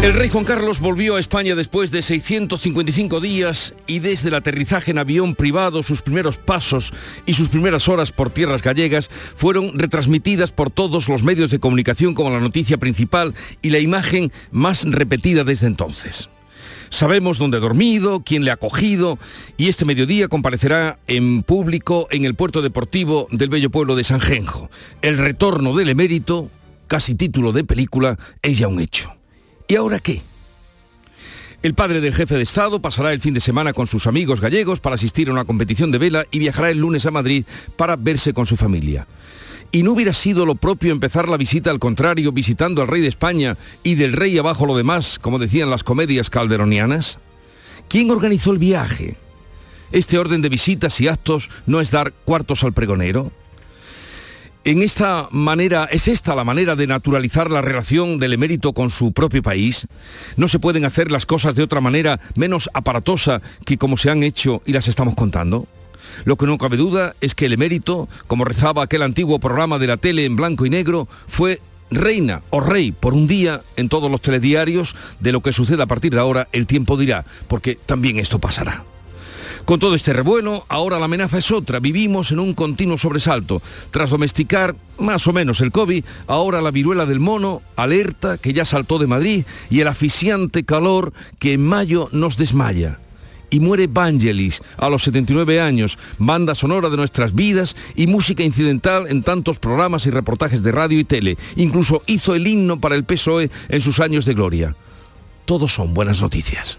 El rey Juan Carlos volvió a España después de 655 días y desde el aterrizaje en avión privado sus primeros pasos y sus primeras horas por tierras gallegas fueron retransmitidas por todos los medios de comunicación como la noticia principal y la imagen más repetida desde entonces. Sabemos dónde ha dormido, quién le ha acogido y este mediodía comparecerá en público en el puerto deportivo del bello pueblo de San Genjo. El retorno del emérito, casi título de película, es ya un hecho. ¿Y ahora qué? El padre del jefe de Estado pasará el fin de semana con sus amigos gallegos para asistir a una competición de vela y viajará el lunes a Madrid para verse con su familia. ¿Y no hubiera sido lo propio empezar la visita al contrario, visitando al rey de España y del rey abajo lo demás, como decían las comedias calderonianas? ¿Quién organizó el viaje? ¿Este orden de visitas y actos no es dar cuartos al pregonero? En esta manera, ¿es esta la manera de naturalizar la relación del emérito con su propio país? ¿No se pueden hacer las cosas de otra manera menos aparatosa que como se han hecho y las estamos contando? Lo que no cabe duda es que el emérito, como rezaba aquel antiguo programa de la tele en blanco y negro, fue reina o rey por un día en todos los telediarios, de lo que suceda a partir de ahora el tiempo dirá, porque también esto pasará. Con todo este revuelo, ahora la amenaza es otra. Vivimos en un continuo sobresalto. Tras domesticar más o menos el COVID, ahora la viruela del mono, alerta que ya saltó de Madrid y el asfixiante calor que en mayo nos desmaya. Y muere Vangelis a los 79 años, banda sonora de nuestras vidas y música incidental en tantos programas y reportajes de radio y tele. Incluso hizo el himno para el PSOE en sus años de gloria. Todos son buenas noticias.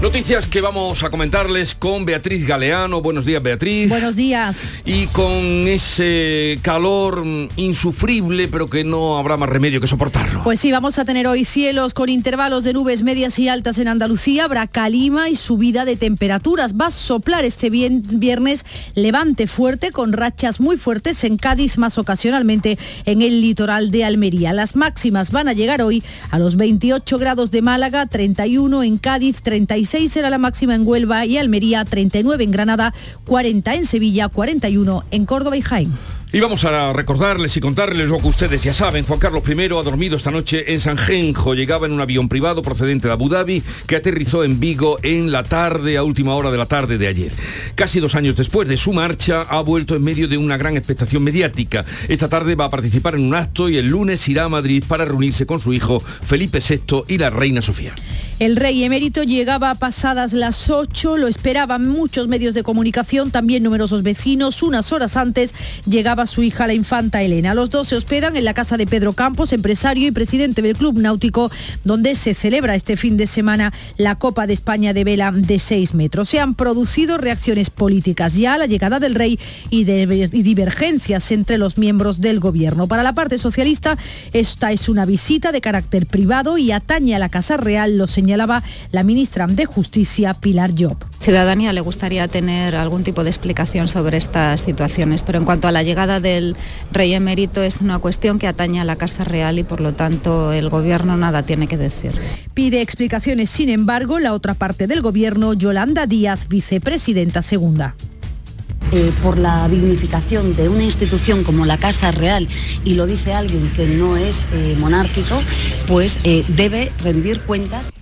Noticias que vamos a comentarles con Beatriz Galeano. Buenos días, Beatriz. Buenos días. Y con ese calor insufrible, pero que no habrá más remedio que soportarlo. Pues sí, vamos a tener hoy cielos con intervalos de nubes medias y altas en Andalucía. Habrá calima y subida de temperaturas. Va a soplar este viernes levante fuerte con rachas muy fuertes en Cádiz, más ocasionalmente en el litoral de Almería. Las máximas van a llegar hoy a los 28 grados de Málaga, 31 en Cádiz, 36 será la máxima en Huelva y Almería, 39 en Granada, 40 en Sevilla, 41 en Córdoba y Jaén. Y vamos a recordarles y contarles lo que ustedes ya saben. Juan Carlos I ha dormido esta noche en San Genjo. Llegaba en un avión privado procedente de Abu Dhabi que aterrizó en Vigo en la tarde, a última hora de la tarde de ayer. Casi dos años después de su marcha, ha vuelto en medio de una gran expectación mediática. Esta tarde va a participar en un acto y el lunes irá a Madrid para reunirse con su hijo Felipe VI y la reina Sofía. El rey emérito llegaba pasadas las 8, lo esperaban muchos medios de comunicación, también numerosos vecinos. Unas horas antes llegaba su hija, la infanta Elena. Los dos se hospedan en la casa de Pedro Campos, empresario y presidente del Club Náutico, donde se celebra este fin de semana la Copa de España de vela de 6 metros. Se han producido reacciones políticas ya a la llegada del rey y, y divergencias entre los miembros del gobierno. Para la parte socialista, esta es una visita de carácter privado y atañe a la Casa Real, los señalaba la ministra de Justicia, Pilar Job. Ciudadanía le gustaría tener algún tipo de explicación sobre estas situaciones, pero en cuanto a la llegada del rey emérito es una cuestión que atañe a la Casa Real y por lo tanto el gobierno nada tiene que decir. Pide explicaciones, sin embargo, la otra parte del gobierno, Yolanda Díaz, vicepresidenta segunda. Eh, por la dignificación de una institución como la Casa Real, y lo dice alguien que no es eh, monárquico, pues eh, debe rendir cuentas.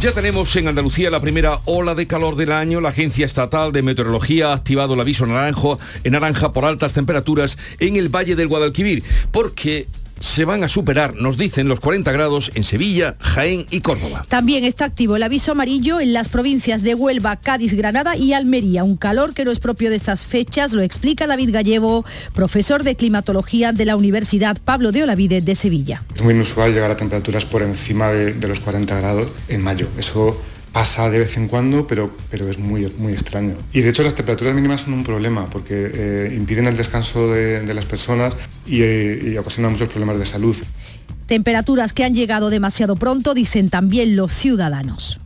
Ya tenemos en Andalucía la primera ola de calor del año. La Agencia Estatal de Meteorología ha activado el aviso naranjo, en naranja por altas temperaturas en el Valle del Guadalquivir, porque se van a superar, nos dicen, los 40 grados en Sevilla, Jaén y Córdoba. También está activo el aviso amarillo en las provincias de Huelva, Cádiz, Granada y Almería. Un calor que no es propio de estas fechas, lo explica David Gallego, profesor de climatología de la Universidad Pablo de Olavide de Sevilla. Es muy inusual llegar a temperaturas por encima de, de los 40 grados en mayo. Eso pasa de vez en cuando, pero, pero es muy, muy extraño. Y de hecho las temperaturas mínimas son un problema porque eh, impiden el descanso de, de las personas y, eh, y ocasionan muchos problemas de salud. Temperaturas que han llegado demasiado pronto, dicen también los ciudadanos.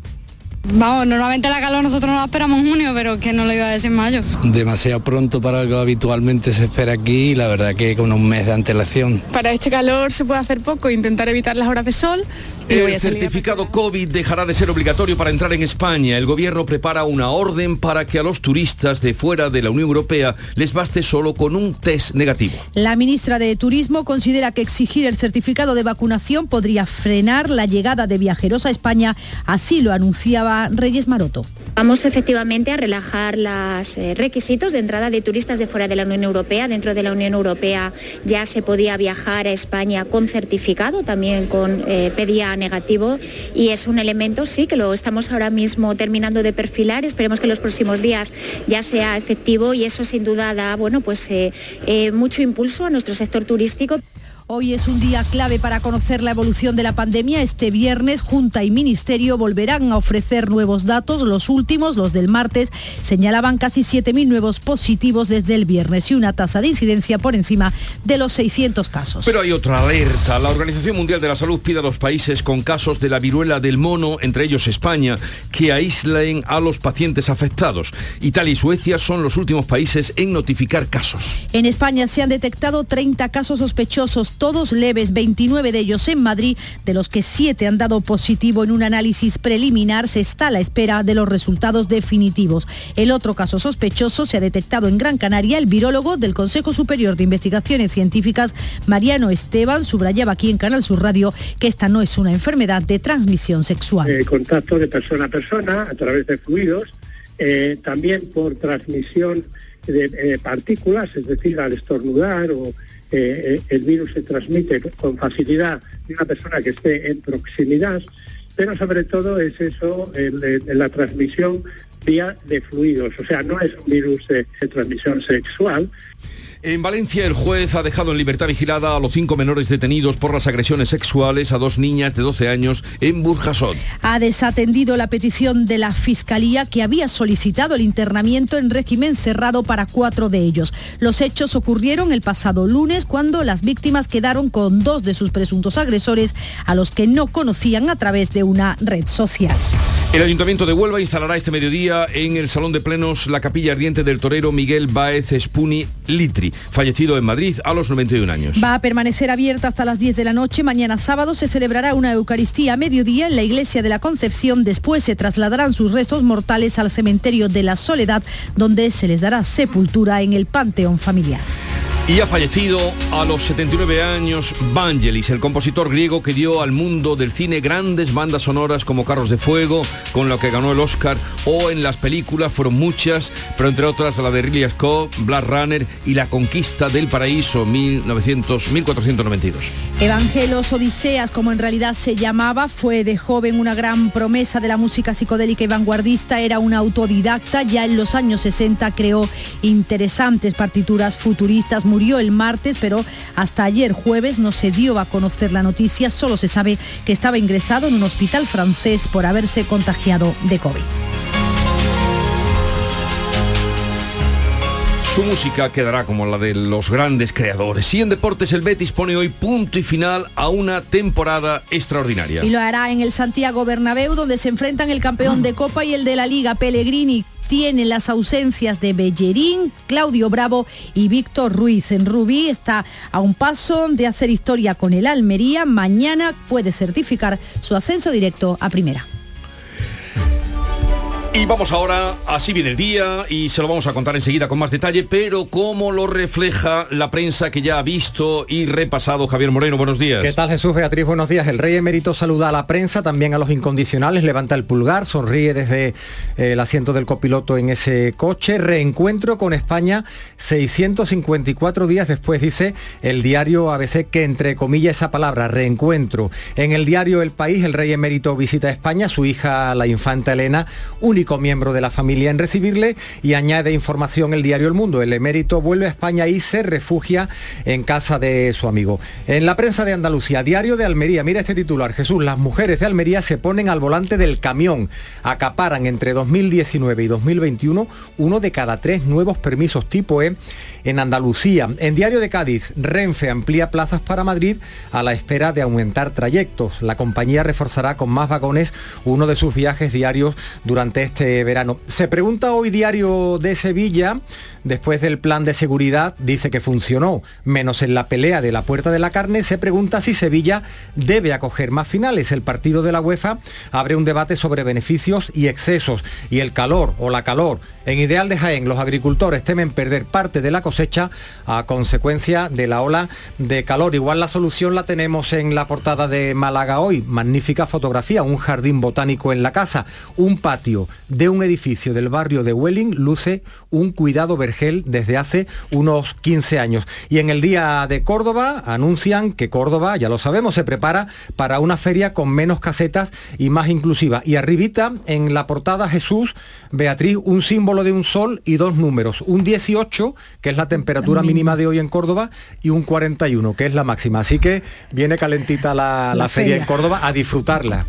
Vamos, normalmente la calor nosotros no la esperamos en junio, pero que no lo iba a decir mayo. Demasiado pronto para lo que habitualmente se espera aquí y la verdad que con un mes de antelación. Para este calor se puede hacer poco, intentar evitar las horas de sol el certificado COVID dejará de ser obligatorio para entrar en España. El gobierno prepara una orden para que a los turistas de fuera de la Unión Europea les baste solo con un test negativo. La ministra de Turismo considera que exigir el certificado de vacunación podría frenar la llegada de viajeros a España. Así lo anunciaba Reyes Maroto. Vamos efectivamente a relajar los eh, requisitos de entrada de turistas de fuera de la Unión Europea. Dentro de la Unión Europea ya se podía viajar a España con certificado, también con eh, pedía negativo y es un elemento, sí, que lo estamos ahora mismo terminando de perfilar. Esperemos que en los próximos días ya sea efectivo y eso sin duda da, bueno, pues eh, mucho impulso a nuestro sector turístico. Hoy es un día clave para conocer la evolución de la pandemia. Este viernes, Junta y Ministerio volverán a ofrecer nuevos datos. Los últimos, los del martes, señalaban casi 7.000 nuevos positivos desde el viernes y una tasa de incidencia por encima de los 600 casos. Pero hay otra alerta. La Organización Mundial de la Salud pide a los países con casos de la viruela del mono, entre ellos España, que aíslen a los pacientes afectados. Italia y Suecia son los últimos países en notificar casos. En España se han detectado 30 casos sospechosos todos leves, 29 de ellos en Madrid, de los que 7 han dado positivo en un análisis preliminar. Se está a la espera de los resultados definitivos. El otro caso sospechoso se ha detectado en Gran Canaria. El virólogo del Consejo Superior de Investigaciones Científicas, Mariano Esteban, subrayaba aquí en Canal Sur Radio que esta no es una enfermedad de transmisión sexual. Eh, contacto de persona a persona a través de fluidos, eh, también por transmisión de eh, partículas, es decir, al estornudar o eh, el virus se transmite con facilidad de una persona que esté en proximidad, pero sobre todo es eso, la transmisión vía de fluidos, o sea, no es un virus de transmisión sexual, en Valencia el juez ha dejado en libertad vigilada a los cinco menores detenidos por las agresiones sexuales a dos niñas de 12 años en Burjasot. Ha desatendido la petición de la Fiscalía que había solicitado el internamiento en régimen cerrado para cuatro de ellos. Los hechos ocurrieron el pasado lunes cuando las víctimas quedaron con dos de sus presuntos agresores a los que no conocían a través de una red social. El Ayuntamiento de Huelva instalará este mediodía en el Salón de Plenos la capilla ardiente del torero Miguel Baez Spuni Litri fallecido en Madrid a los 91 años. Va a permanecer abierta hasta las 10 de la noche. Mañana sábado se celebrará una Eucaristía a mediodía en la Iglesia de la Concepción. Después se trasladarán sus restos mortales al cementerio de la Soledad, donde se les dará sepultura en el Panteón Familiar. Y ha fallecido a los 79 años Vangelis, el compositor griego que dio al mundo del cine grandes bandas sonoras como Carros de Fuego, con lo que ganó el Oscar, o en las películas fueron muchas, pero entre otras la de Ridley Scott, Black Runner y La Conquista del Paraíso 1900, 1492. Evangelos Odiseas, como en realidad se llamaba, fue de joven una gran promesa de la música psicodélica y vanguardista, era un autodidacta, ya en los años 60 creó interesantes partituras futuristas, murió el martes, pero hasta ayer jueves no se dio a conocer la noticia, solo se sabe que estaba ingresado en un hospital francés por haberse contagiado de COVID. Su música quedará como la de los grandes creadores. Y en deportes el Betis pone hoy punto y final a una temporada extraordinaria. Y lo hará en el Santiago Bernabéu, donde se enfrentan el campeón de Copa y el de la Liga, Pellegrini tiene las ausencias de Bellerín, Claudio Bravo y Víctor Ruiz. En Rubí está a un paso de hacer historia con el Almería. Mañana puede certificar su ascenso directo a primera. Y vamos ahora, así viene el día y se lo vamos a contar enseguida con más detalle, pero cómo lo refleja la prensa que ya ha visto y repasado Javier Moreno. Buenos días. ¿Qué tal Jesús Beatriz? Buenos días. El rey emérito saluda a la prensa, también a los incondicionales, levanta el pulgar, sonríe desde eh, el asiento del copiloto en ese coche. Reencuentro con España 654 días después, dice el diario ABC, que entre comillas esa palabra, reencuentro. En el diario El País, el rey emérito visita España, su hija, la infanta Elena, único miembro de la familia en recibirle y añade información el diario El Mundo. El emérito vuelve a España y se refugia en casa de su amigo. En la prensa de Andalucía, diario de Almería, mira este titular, Jesús, las mujeres de Almería se ponen al volante del camión, acaparan entre 2019 y 2021 uno de cada tres nuevos permisos tipo E en Andalucía. En diario de Cádiz, Renfe amplía plazas para Madrid a la espera de aumentar trayectos. La compañía reforzará con más vagones uno de sus viajes diarios durante este verano. Se pregunta hoy diario de Sevilla, después del plan de seguridad, dice que funcionó, menos en la pelea de la Puerta de la Carne, se pregunta si Sevilla debe acoger más finales. El partido de la UEFA abre un debate sobre beneficios y excesos y el calor o la calor. En Ideal de Jaén, los agricultores temen perder parte de la cosecha a consecuencia de la ola de calor. Igual la solución la tenemos en la portada de Málaga hoy. Magnífica fotografía, un jardín botánico en la casa, un patio de un edificio del barrio de Welling luce un cuidado vergel desde hace unos 15 años. Y en el día de Córdoba anuncian que Córdoba, ya lo sabemos, se prepara para una feria con menos casetas y más inclusiva. Y arribita en la portada Jesús, Beatriz, un símbolo de un sol y dos números, un 18, que es la temperatura mínima de hoy en Córdoba, y un 41, que es la máxima. Así que viene calentita la, la feria feria. en Córdoba a disfrutarla.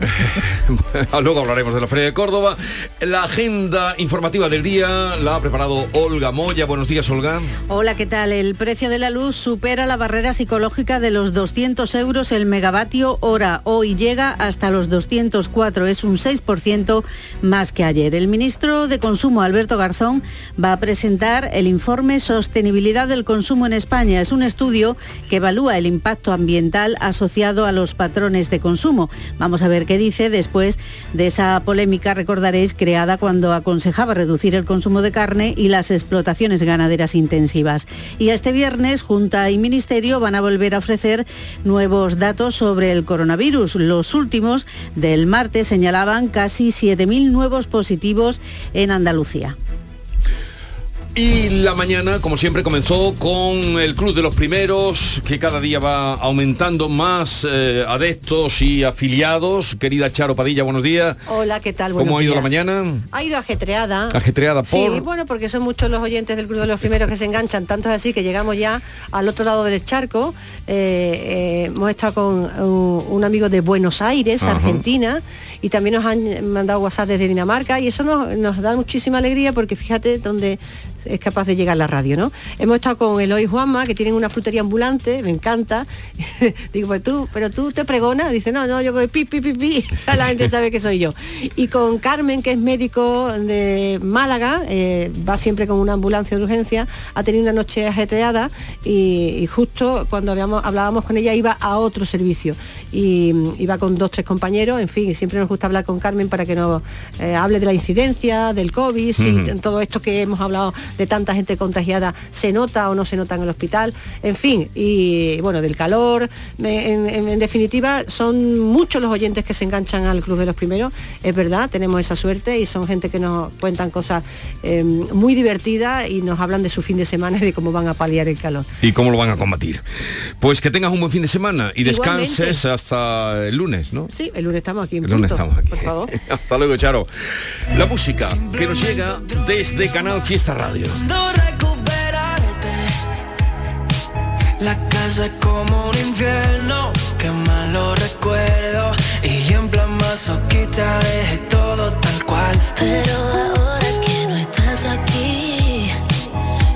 Luego hablaremos de la Feria de Córdoba. La agenda informativa del día la ha preparado Olga Moya. Buenos días, Olga. Hola, ¿qué tal? El precio de la luz supera la barrera psicológica de los 200 euros el megavatio hora. Hoy llega hasta los 204, es un 6% más que ayer. El ministro de Consumo, Alberto Garzón, va a presentar el informe Sostenibilidad del Consumo en España. Es un estudio que evalúa el impacto ambiental asociado a los patrones de consumo. Vamos a ver qué dice después de esa polémica, recordaréis, creada cuando aconsejaba reducir el consumo de carne y las explotaciones ganaderas intensivas. Y este viernes, Junta y Ministerio van a volver a ofrecer nuevos datos sobre el coronavirus. Los últimos del martes señalaban casi 7.000 nuevos positivos en Andalucía. Y la mañana, como siempre, comenzó con el Club de los Primeros, que cada día va aumentando más eh, adeptos y afiliados. Querida Charo Padilla, buenos días. Hola, ¿qué tal? ¿Cómo Buenos ha ido la mañana? Ha ido ajetreada. Ajetreada por... Sí, bueno, porque son muchos los oyentes del Club de los Primeros que se enganchan, tanto es así que llegamos ya al otro lado del charco. Eh, eh, hemos estado con un, un amigo de Buenos Aires, Ajá. Argentina, y también nos han mandado WhatsApp desde Dinamarca, y eso nos, nos da muchísima alegría porque fíjate dónde es capaz de llegar la radio, ¿no? Hemos estado con Eloy y Juanma, que tienen una frutería ambulante, me encanta. Digo, pues tú, pero tú te pregonas, dice, no, no, yo con pi, pi, pi, pi, la gente sabe que soy yo. Y con Carmen, que es médico de Málaga, eh, va siempre con una ambulancia de urgencia, ha tenido una noche ajetreada y, y justo cuando habíamos, hablábamos con ella iba a otro servicio y mm, iba con dos, tres compañeros, en fin, y siempre nos gusta hablar con Carmen para que nos eh, hable de la incidencia, del COVID, si Ujú. todo esto que hemos hablado de tanta gente contagiada se nota o no se nota en el hospital, en fin, y bueno, del calor, en, en- en definitiva, son muchos los oyentes que se enganchan al Club de los Primeros, es verdad, tenemos esa suerte y son gente que nos cuentan cosas eh, muy divertidas y nos hablan de su fin de semana y de cómo van a paliar el calor. ¿Y cómo lo van a combatir? Pues que tengas un buen fin de semana y descanses hasta el lunes, ¿no? Sí, el lunes estamos aquí en El lunes punto, estamos aquí. por favor. Hasta luego, Charo. La música que nos llega desde Canal Fiesta Radio. Cuando recuperarte. La casa es como un infierno Que malo recuerdo. Y en plan masoquista dejé todo tal cual. Pero ahora que no estás aquí,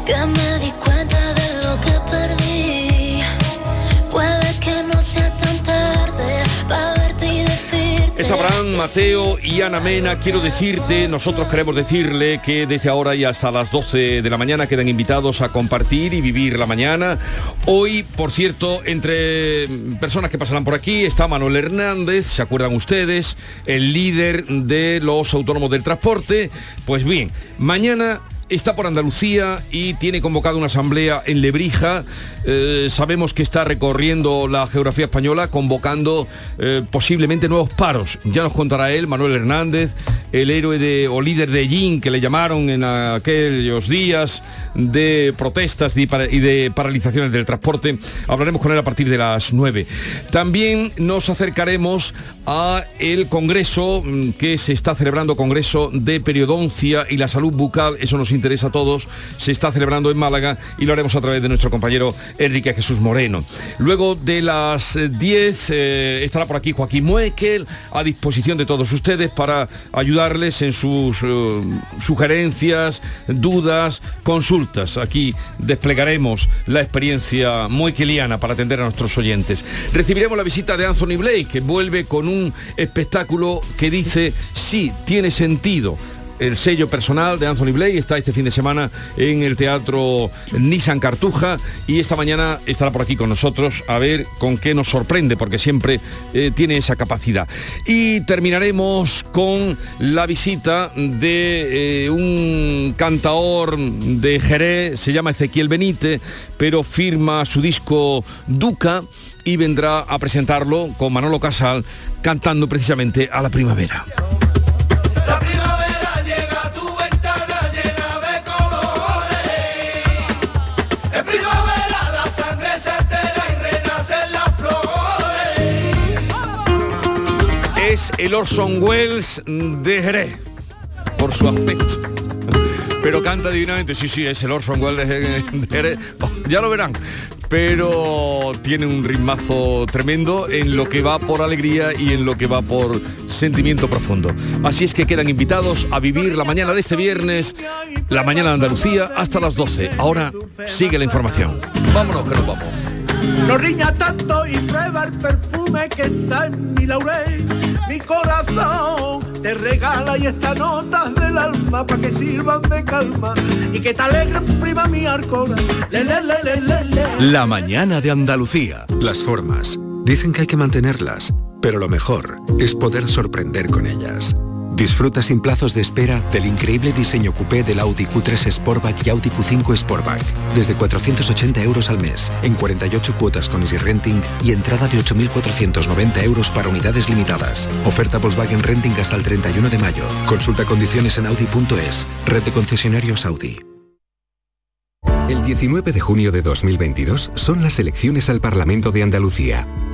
que me Abraham, Mateo y Ana Mena. Quiero decirte, nosotros queremos decirle que desde ahora y hasta las 12 de la mañana quedan invitados a compartir y vivir la mañana. Hoy, por cierto, entre personas que pasarán por aquí está Manuel Hernández, ¿se acuerdan ustedes? El líder de los autónomos del transporte. Pues bien, mañana está por Andalucía y tiene convocada una asamblea en Lebrija. Eh, sabemos que está recorriendo la geografía española convocando eh, posiblemente nuevos paros. Ya nos contará él, Manuel Hernández, el héroe o líder de Yin que le llamaron en aquellos días de protestas y de paralizaciones del transporte. Hablaremos con él a partir de las 9. También nos acercaremos a el Congreso mm, que se está celebrando, Congreso de Periodoncia y la Salud Bucal. Eso nos interesa a todos. Se está celebrando en Málaga y lo haremos a través de nuestro compañero Enrique Jesús Moreno. Luego de las 10 eh, estará por aquí Joaquín Muekel a disposición de todos ustedes para ayudarles en sus eh, sugerencias, dudas, consultas. Aquí desplegaremos la experiencia muekeliana para atender a nuestros oyentes. Recibiremos la visita de Anthony Blake, que vuelve con un espectáculo que dice sí, tiene sentido el sello personal de Anthony Blake está este fin de semana en el Teatro Nissan Cartuja y esta mañana estará por aquí con nosotros a ver con qué nos sorprende, porque siempre eh, tiene esa capacidad. Y terminaremos con la visita de eh, un cantaor de Jerez, se llama Ezequiel Benítez, pero firma su disco Duca y vendrá a presentarlo con Manolo Casal cantando precisamente a la primavera. El Orson Welles de Jerez, por su aspecto. Pero canta divinamente, sí, sí, es el Orson Welles de Jerez. Oh, ya lo verán. Pero tiene un ritmazo tremendo en lo que va por alegría y en lo que va por sentimiento profundo. Así es que quedan invitados a vivir la mañana de este viernes, la mañana de Andalucía, hasta las 12. Ahora sigue la información. Vámonos, que nos vamos. No riña tanto y prueba el perfume que está en mi laurel. Mi corazón te regala y estas notas del alma para que sirvan de calma y que te alegren prima mi arcona. Le, le, le, le, La mañana de Andalucía. Las formas. Dicen que hay que mantenerlas, pero lo mejor es poder sorprender con ellas. Disfruta sin plazos de espera del increíble diseño coupé del Audi Q3 Sportback y Audi Q5 Sportback. Desde 480 euros al mes, en 48 cuotas con Easy Renting y entrada de 8.490 euros para unidades limitadas. Oferta Volkswagen Renting hasta el 31 de mayo. Consulta condiciones en Audi.es. Red de concesionarios Audi. El 19 de junio de 2022 son las elecciones al Parlamento de Andalucía.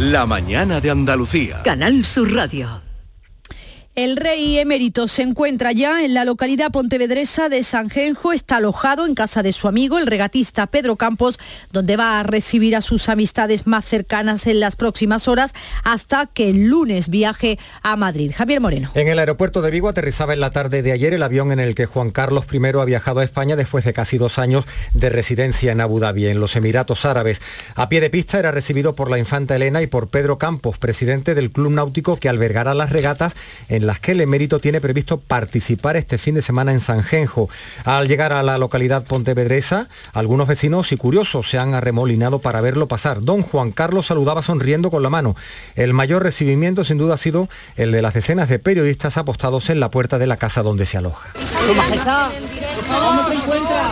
La mañana de Andalucía. Canal Sur Radio. El rey emérito se encuentra ya en la localidad pontevedresa de Sanjenjo, está alojado en casa de su amigo, el regatista Pedro Campos, donde va a recibir a sus amistades más cercanas en las próximas horas hasta que el lunes viaje a Madrid. Javier Moreno. En el aeropuerto de Vigo aterrizaba en la tarde de ayer el avión en el que Juan Carlos I ha viajado a España después de casi dos años de residencia en Abu Dhabi, en los Emiratos Árabes. A pie de pista era recibido por la infanta Elena y por Pedro Campos, presidente del club náutico que albergará las regatas en las que el emérito tiene previsto participar este fin de semana en Sanjenjo. Al llegar a la localidad pontevedresa, algunos vecinos y curiosos se han arremolinado para verlo pasar. Don Juan Carlos saludaba sonriendo con la mano. El mayor recibimiento sin duda ha sido el de las decenas de periodistas apostados en la puerta de la casa donde se aloja. Su majestad, ¿cómo se encuentra?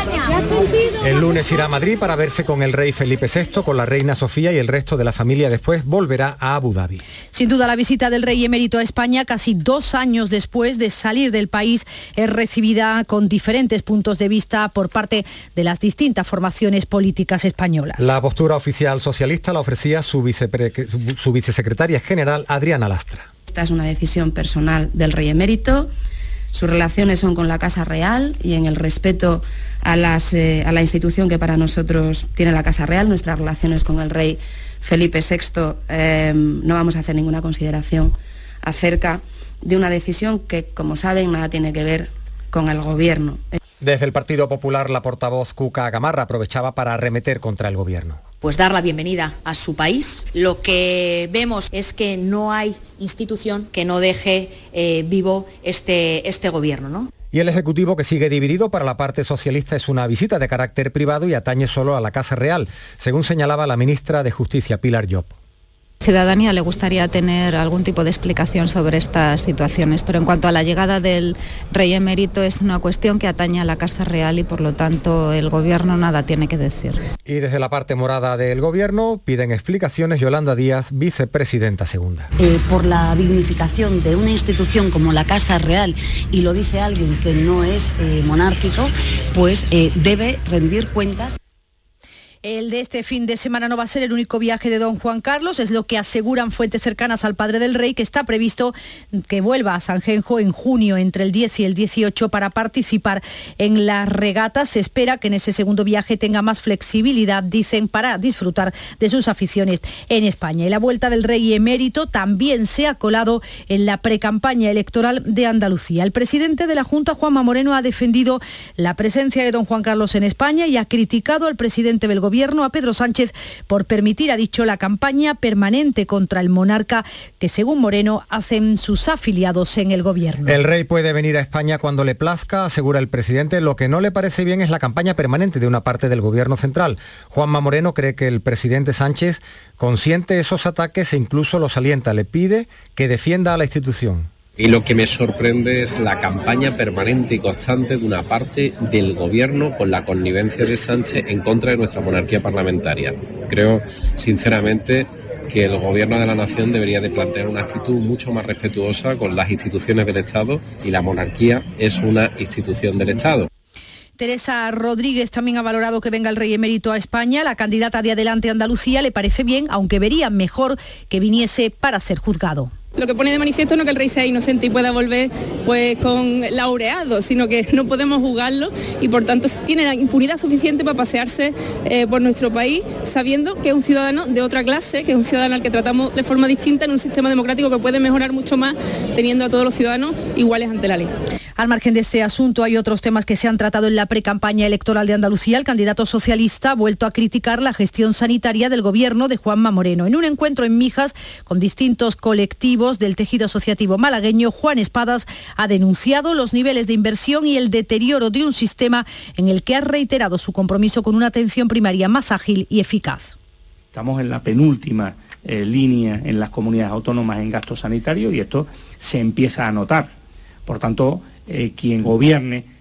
España. El lunes irá a Madrid para verse con el rey Felipe VI, con la reina Sofía y el resto de la familia. Después volverá a Abu Dhabi. Sin duda la visita del rey emérito a España, casi dos años después de salir del país, es recibida con diferentes puntos de vista por parte de las distintas formaciones políticas españolas. La postura oficial socialista la ofrecía su, vicepre- su- su vicesecretaria general Adriana Lastra. Esta es una decisión personal del rey emérito. Sus relaciones son con la Casa Real y en el respeto eh, a la institución que para nosotros tiene la Casa Real, nuestras relaciones con el rey Felipe VI, eh, no vamos a hacer ninguna consideración acerca de una decisión que, como saben, nada tiene que ver con el gobierno. Desde el Partido Popular, la portavoz Cuca Gamarra aprovechaba para arremeter contra el gobierno. Pues dar la bienvenida a su país. Lo que vemos es que no hay institución que no deje eh, vivo este, este gobierno. ¿no? Y el Ejecutivo, que sigue dividido para la parte socialista, es una visita de carácter privado y atañe solo a la Casa Real, según señalaba la ministra de Justicia, Pilar Job. Ciudadanía le gustaría tener algún tipo de explicación sobre estas situaciones, pero en cuanto a la llegada del rey emérito es una cuestión que atañe a la Casa Real y por lo tanto el gobierno nada tiene que decir. Y desde la parte morada del gobierno piden explicaciones Yolanda Díaz, vicepresidenta segunda. eh, por la dignificación de una institución como la Casa Real, y lo dice alguien que no es eh, monárquico, pues eh, debe rendir cuentas. El de este fin de semana no va a ser el único viaje de don Juan Carlos, es lo que aseguran fuentes cercanas al padre del rey, que está previsto que vuelva a Sanjenjo en junio, entre el 10 y el 18, para participar en las regatas. Se espera que en ese segundo viaje tenga más flexibilidad, dicen, para disfrutar de sus aficiones en España. Y la vuelta del rey emérito también se ha colado en la precampaña electoral de Andalucía. El presidente de la Junta, Juanma Moreno, ha defendido la presencia de don Juan Carlos en España y ha criticado al presidente del a Pedro Sánchez, por permitir, ha dicho, la campaña permanente contra el monarca que, según Moreno, hacen sus afiliados en el gobierno. El rey puede venir a España cuando le plazca, asegura el presidente. Lo que no le parece bien es la campaña permanente de una parte del gobierno central. Juanma Moreno cree que el presidente Sánchez consiente esos ataques e incluso los alienta. Le pide que defienda a la institución. Y lo que me sorprende es la campaña permanente y constante de una parte del gobierno con la connivencia de Sánchez en contra de nuestra monarquía parlamentaria. Creo, sinceramente, que el gobierno de la nación debería de plantear una actitud mucho más respetuosa con las instituciones del Estado y la monarquía es una institución del Estado. Teresa Rodríguez también ha valorado que venga el rey emérito a España. La candidata de Adelante Andalucía le parece bien, aunque vería mejor que viniese para ser juzgado. Lo que pone de manifiesto no que el rey sea inocente y pueda volver pues con laureado, sino que no podemos juzgarlo y por tanto tiene la impunidad suficiente para pasearse eh, por nuestro país sabiendo que es un ciudadano de otra clase, que es un ciudadano al que tratamos de forma distinta en un sistema democrático que puede mejorar mucho más teniendo a todos los ciudadanos iguales ante la ley. Al margen de este asunto, hay otros temas que se han tratado en la precampaña electoral de Andalucía. El candidato socialista ha vuelto a criticar la gestión sanitaria del gobierno de Juanma Moreno. En un encuentro en Mijas con distintos colectivos del tejido asociativo malagueño, Juan Espadas ha denunciado los niveles de inversión y el deterioro de un sistema en el que ha reiterado su compromiso con una atención primaria más ágil y eficaz. Estamos en la penúltima eh, línea en las comunidades autónomas en gasto sanitario y esto se empieza a notar. Por tanto, eh, quien gobierne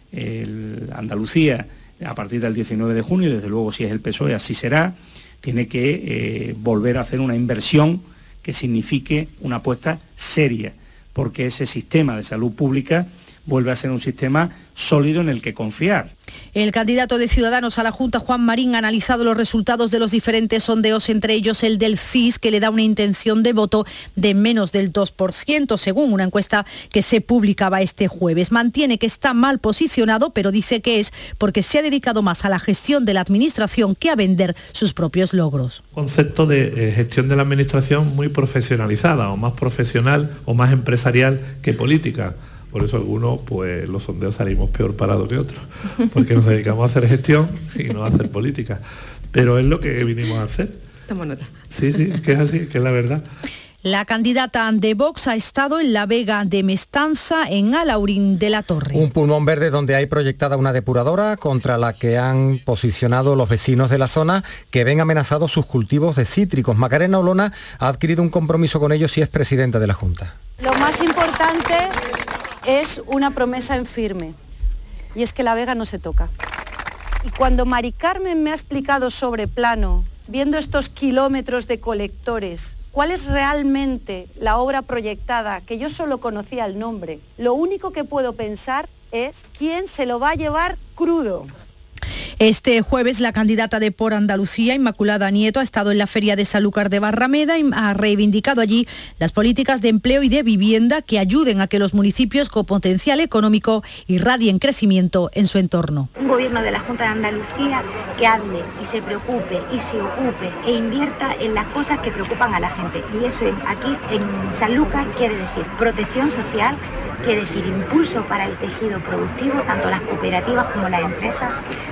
Andalucía a partir del 19 de junio, y desde luego si es el PSOE así será, tiene que eh, volver a hacer una inversión que signifique una apuesta seria, porque ese sistema de salud pública vuelve a ser un sistema sólido en el que confiar. El candidato de Ciudadanos a la Junta, Juan Marín, ha analizado los resultados de los diferentes sondeos, entre ellos el del CIS, que le da una intención de voto de menos del 2%, según una encuesta que se publicaba este jueves. Mantiene que está mal posicionado, pero dice que es porque se ha dedicado más a la gestión de la Administración que a vender sus propios logros. concepto de eh, gestión de la administración muy profesionalizada o más profesional o más empresarial que política. Por eso algunos, pues los sondeos salimos peor parados que otros, porque nos dedicamos a hacer gestión y no a hacer política. Pero es lo que vinimos a hacer. Toma nota. Sí, sí, que es así, que es la verdad. La candidata de Vox ha estado en la Vega de Mestanza, en Alaurín de la Torre. Un pulmón verde donde hay proyectada una depuradora contra la que han posicionado los vecinos de la zona que ven amenazados sus cultivos de cítricos. Macarena Olona ha adquirido un compromiso con ellos y es presidenta de la Junta. Lo más importante es una promesa en firme y es que la Vega no se toca. Y cuando Mari Carmen me ha explicado sobre plano, viendo estos kilómetros de colectores, cuál es realmente la obra proyectada, que yo solo conocía el nombre, lo único que puedo pensar es quién se lo va a llevar crudo. Este jueves la candidata de Por Andalucía, Inmaculada Nieto, ha estado en la Feria de Sanlúcar de Barrameda y ha reivindicado allí las políticas de empleo y de vivienda que ayuden a que los municipios con potencial económico irradien crecimiento en su entorno. Un gobierno de la Junta de Andalucía que hable y se preocupe y se ocupe e invierta en las cosas que preocupan a la gente. Y eso aquí en Sanlúcar quiere decir protección social, quiere decir impulso para el tejido productivo, tanto las cooperativas como las empresas,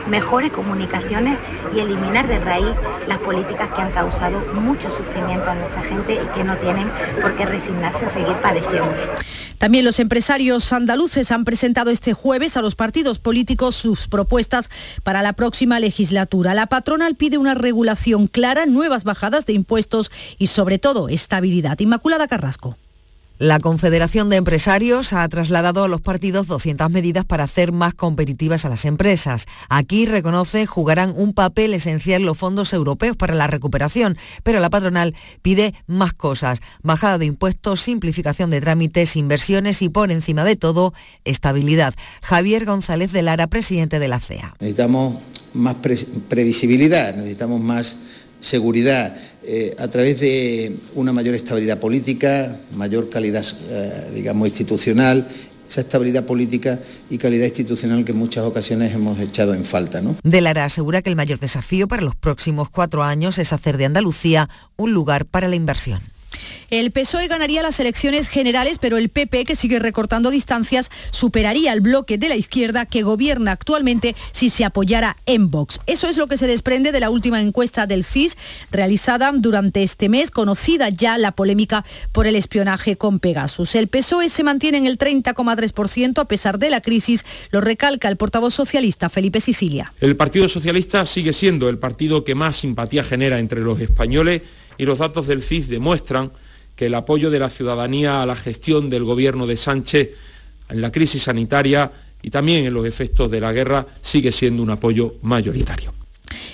mejores comunicaciones y eliminar de raíz las políticas que han causado mucho sufrimiento a nuestra gente y que no tienen por qué resignarse a seguir padeciendo. También los empresarios andaluces han presentado este jueves a los partidos políticos sus propuestas para la próxima legislatura. La patronal pide una regulación clara, nuevas bajadas de impuestos y sobre todo estabilidad. Inmaculada Carrasco. La Confederación de Empresarios ha trasladado a los partidos 200 medidas para hacer más competitivas a las empresas. Aquí, reconoce, jugarán un papel esencial los fondos europeos para la recuperación, pero la patronal pide más cosas. Bajada de impuestos, simplificación de trámites, inversiones y, por encima de todo, estabilidad. Javier González de Lara, presidente de la CEA. Necesitamos más previsibilidad, necesitamos más seguridad eh, a través de una mayor estabilidad política, mayor calidad, eh, digamos, institucional, esa estabilidad política y calidad institucional que en muchas ocasiones hemos echado en falta. ¿no? De asegura que el mayor desafío para los próximos cuatro años es hacer de Andalucía un lugar para la inversión. El PSOE ganaría las elecciones generales, pero el PP, que sigue recortando distancias, superaría el bloque de la izquierda que gobierna actualmente si se apoyara en Vox. Eso es lo que se desprende de la última encuesta del CIS realizada durante este mes, conocida ya la polémica por el espionaje con Pegasus. El PSOE se mantiene en el 30,3% a pesar de la crisis, lo recalca el portavoz socialista Felipe Sicilia. El Partido Socialista sigue siendo el partido que más simpatía genera entre los españoles y los datos del CIS demuestran que el apoyo de la ciudadanía a la gestión del gobierno de Sánchez en la crisis sanitaria y también en los efectos de la guerra sigue siendo un apoyo mayoritario.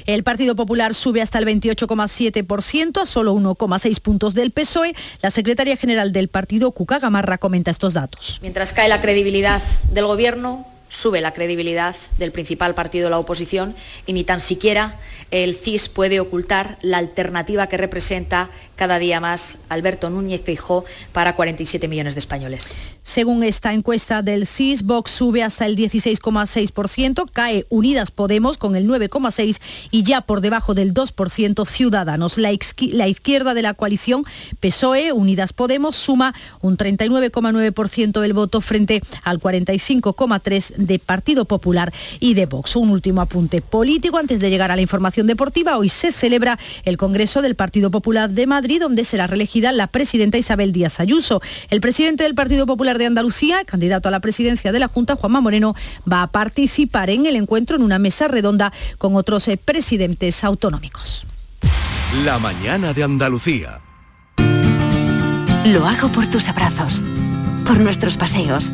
El Partido Popular sube hasta el 28,7%, a solo 1,6 puntos del PSOE. La secretaria general del partido, Cuca Gamarra, comenta estos datos. Mientras cae la credibilidad del Gobierno, sube la credibilidad del principal partido de la oposición y ni tan siquiera el CIS puede ocultar la alternativa que representa cada día más Alberto Núñez Feijó para 47 millones de españoles. Según esta encuesta del CIS, Vox sube hasta el 16,6%, cae Unidas Podemos con el 9,6% y ya por debajo del 2% Ciudadanos. La, la izquierda de la coalición PSOE, Unidas Podemos, suma un 39,9% del voto frente al 45,3% de Partido Popular y de Vox. Un último apunte político antes de llegar a la información deportiva. Hoy se celebra el Congreso del Partido Popular de Madrid donde será reelegida la presidenta Isabel Díaz Ayuso. El presidente del Partido Popular de Andalucía, candidato a la presidencia de la Junta, Juanma Moreno, va a participar en el encuentro en una mesa redonda con otros eh, presidentes autonómicos. La mañana de Andalucía. Lo hago por tus abrazos, por nuestros paseos,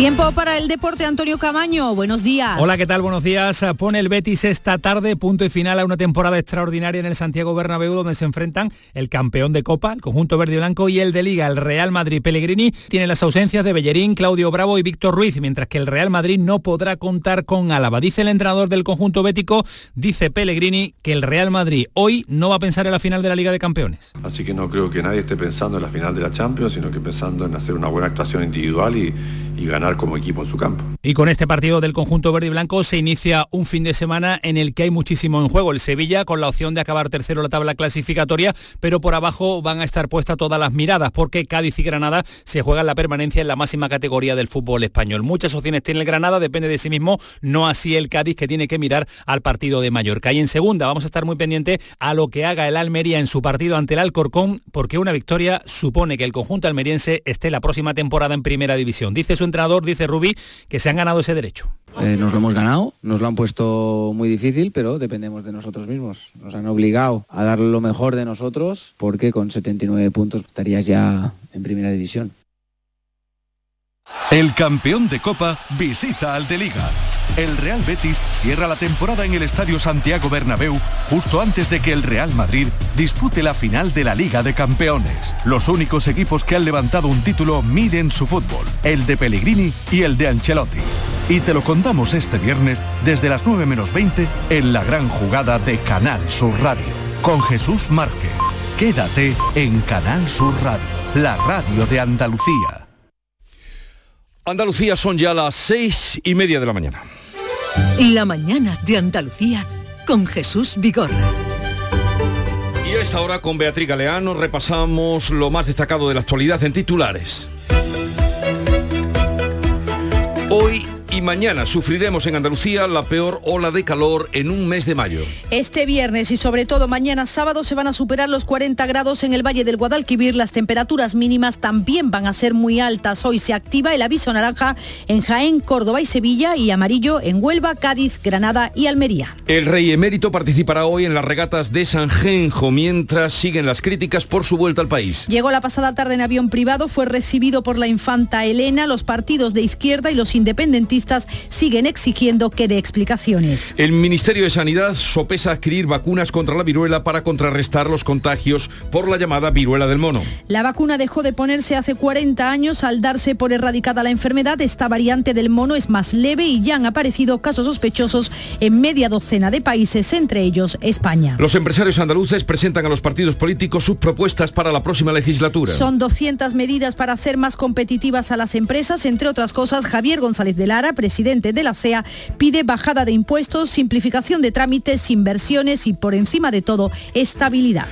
Tiempo para el deporte, Antonio Camaño. Buenos días. Hola, ¿qué tal? Buenos días. Pone el Betis esta tarde punto y final a una temporada extraordinaria en el Santiago Bernabéu donde se enfrentan el campeón de Copa, el conjunto verde y blanco y el de Liga, el Real Madrid. Pellegrini tiene las ausencias de Bellerín, Claudio Bravo y Víctor Ruiz, mientras que el Real Madrid no podrá contar con Álava. Dice el entrenador del conjunto bético, dice Pellegrini, que el Real Madrid hoy no va a pensar en la final de la Liga de Campeones. Así que no creo que nadie esté pensando en la final de la Champions, sino que pensando en hacer una buena actuación individual y y ganar como equipo en su campo. Y con este partido del conjunto verde y blanco se inicia un fin de semana en el que hay muchísimo en juego. El Sevilla con la opción de acabar tercero la tabla clasificatoria, pero por abajo van a estar puestas todas las miradas porque Cádiz y Granada se juegan la permanencia en la máxima categoría del fútbol español. Muchas opciones tiene el Granada, depende de sí mismo, no así el Cádiz que tiene que mirar al partido de Mallorca. Y en segunda vamos a estar muy pendiente a lo que haga el Almería en su partido ante el Alcorcón, porque una victoria supone que el conjunto almeriense esté la próxima temporada en primera división. Dice su dice Rubí, que se han ganado ese derecho. Eh, nos lo hemos ganado, nos lo han puesto muy difícil, pero dependemos de nosotros mismos. Nos han obligado a dar lo mejor de nosotros porque con 79 puntos estarías ya en primera división. El campeón de Copa visita al de Liga. El Real Betis cierra la temporada en el Estadio Santiago Bernabéu justo antes de que el Real Madrid dispute la final de la Liga de Campeones. Los únicos equipos que han levantado un título miden su fútbol, el de Pellegrini y el de Ancelotti. Y te lo contamos este viernes desde las 9 menos 20 en la gran jugada de Canal Sur Radio con Jesús Márquez. Quédate en Canal Sur Radio, la radio de Andalucía. Andalucía son ya las seis y media de la mañana. La mañana de Andalucía con Jesús Vigorra. Y a esta hora con Beatriz Galeano repasamos lo más destacado de la actualidad en titulares. Hoy y mañana sufriremos en Andalucía la peor ola de calor en un mes de mayo. Este viernes y sobre todo mañana sábado se van a superar los 40 grados en el Valle del Guadalquivir. Las temperaturas mínimas también van a ser muy altas. Hoy se activa el aviso naranja en Jaén, Córdoba y Sevilla y amarillo en Huelva, Cádiz, Granada y Almería. El rey emérito participará hoy en las regatas de San Genjo mientras siguen las críticas por su vuelta al país. Llegó la pasada tarde en avión privado, fue recibido por la infanta Elena, los partidos de izquierda y los independentistas siguen exigiendo que dé explicaciones. El Ministerio de Sanidad sopesa adquirir vacunas contra la viruela para contrarrestar los contagios por la llamada viruela del mono. La vacuna dejó de ponerse hace 40 años al darse por erradicada la enfermedad. Esta variante del mono es más leve y ya han aparecido casos sospechosos en media docena de países, entre ellos España. Los empresarios andaluces presentan a los partidos políticos sus propuestas para la próxima legislatura. Son 200 medidas para hacer más competitivas a las empresas. Entre otras cosas, Javier González de Lara, presidente de la SEA, pide bajada de impuestos, simplificación de trámites, inversiones y, por encima de todo, estabilidad.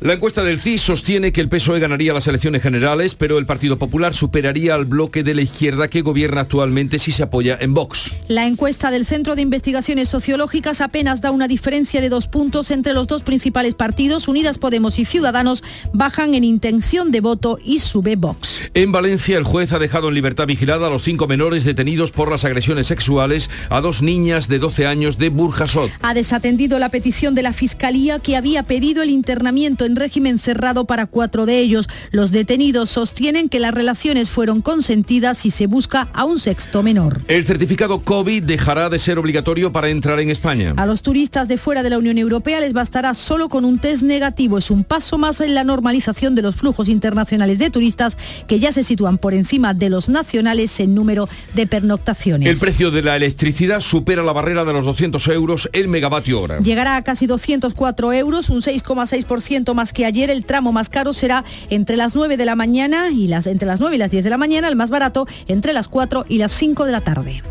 La encuesta del CIS sostiene que el PSOE ganaría las elecciones generales, pero el Partido Popular superaría al bloque de la izquierda que gobierna actualmente si se apoya en Vox. La encuesta del Centro de Investigaciones Sociológicas apenas da una diferencia de dos puntos entre los dos principales partidos, Unidas Podemos y Ciudadanos, bajan en intención de voto y sube Vox. En Valencia, el juez ha dejado en libertad vigilada a los cinco menores detenidos por las agresiones sexuales a dos niñas de 12 años de Burjasot. Ha desatendido la petición de la Fiscalía que había pedido el internamiento en régimen cerrado para cuatro de ellos. Los detenidos sostienen que las relaciones fueron consentidas y se busca a un sexto menor. El certificado COVID dejará de ser obligatorio para entrar en España. A los turistas de fuera de la Unión Europea les bastará solo con un test negativo. Es un paso más en la normalización de los flujos internacionales de turistas que ya se sitúan por encima de los nacionales en número de pernoctaciones. El precio de la electricidad supera la barrera de los 200 euros el megavatio hora. Llegará a casi 204 euros, un 6,6% más que ayer. El tramo más caro será entre las 9 de la mañana y las entre las 9 y las 10 de la mañana, el más barato entre las 4 y las 5 de la tarde.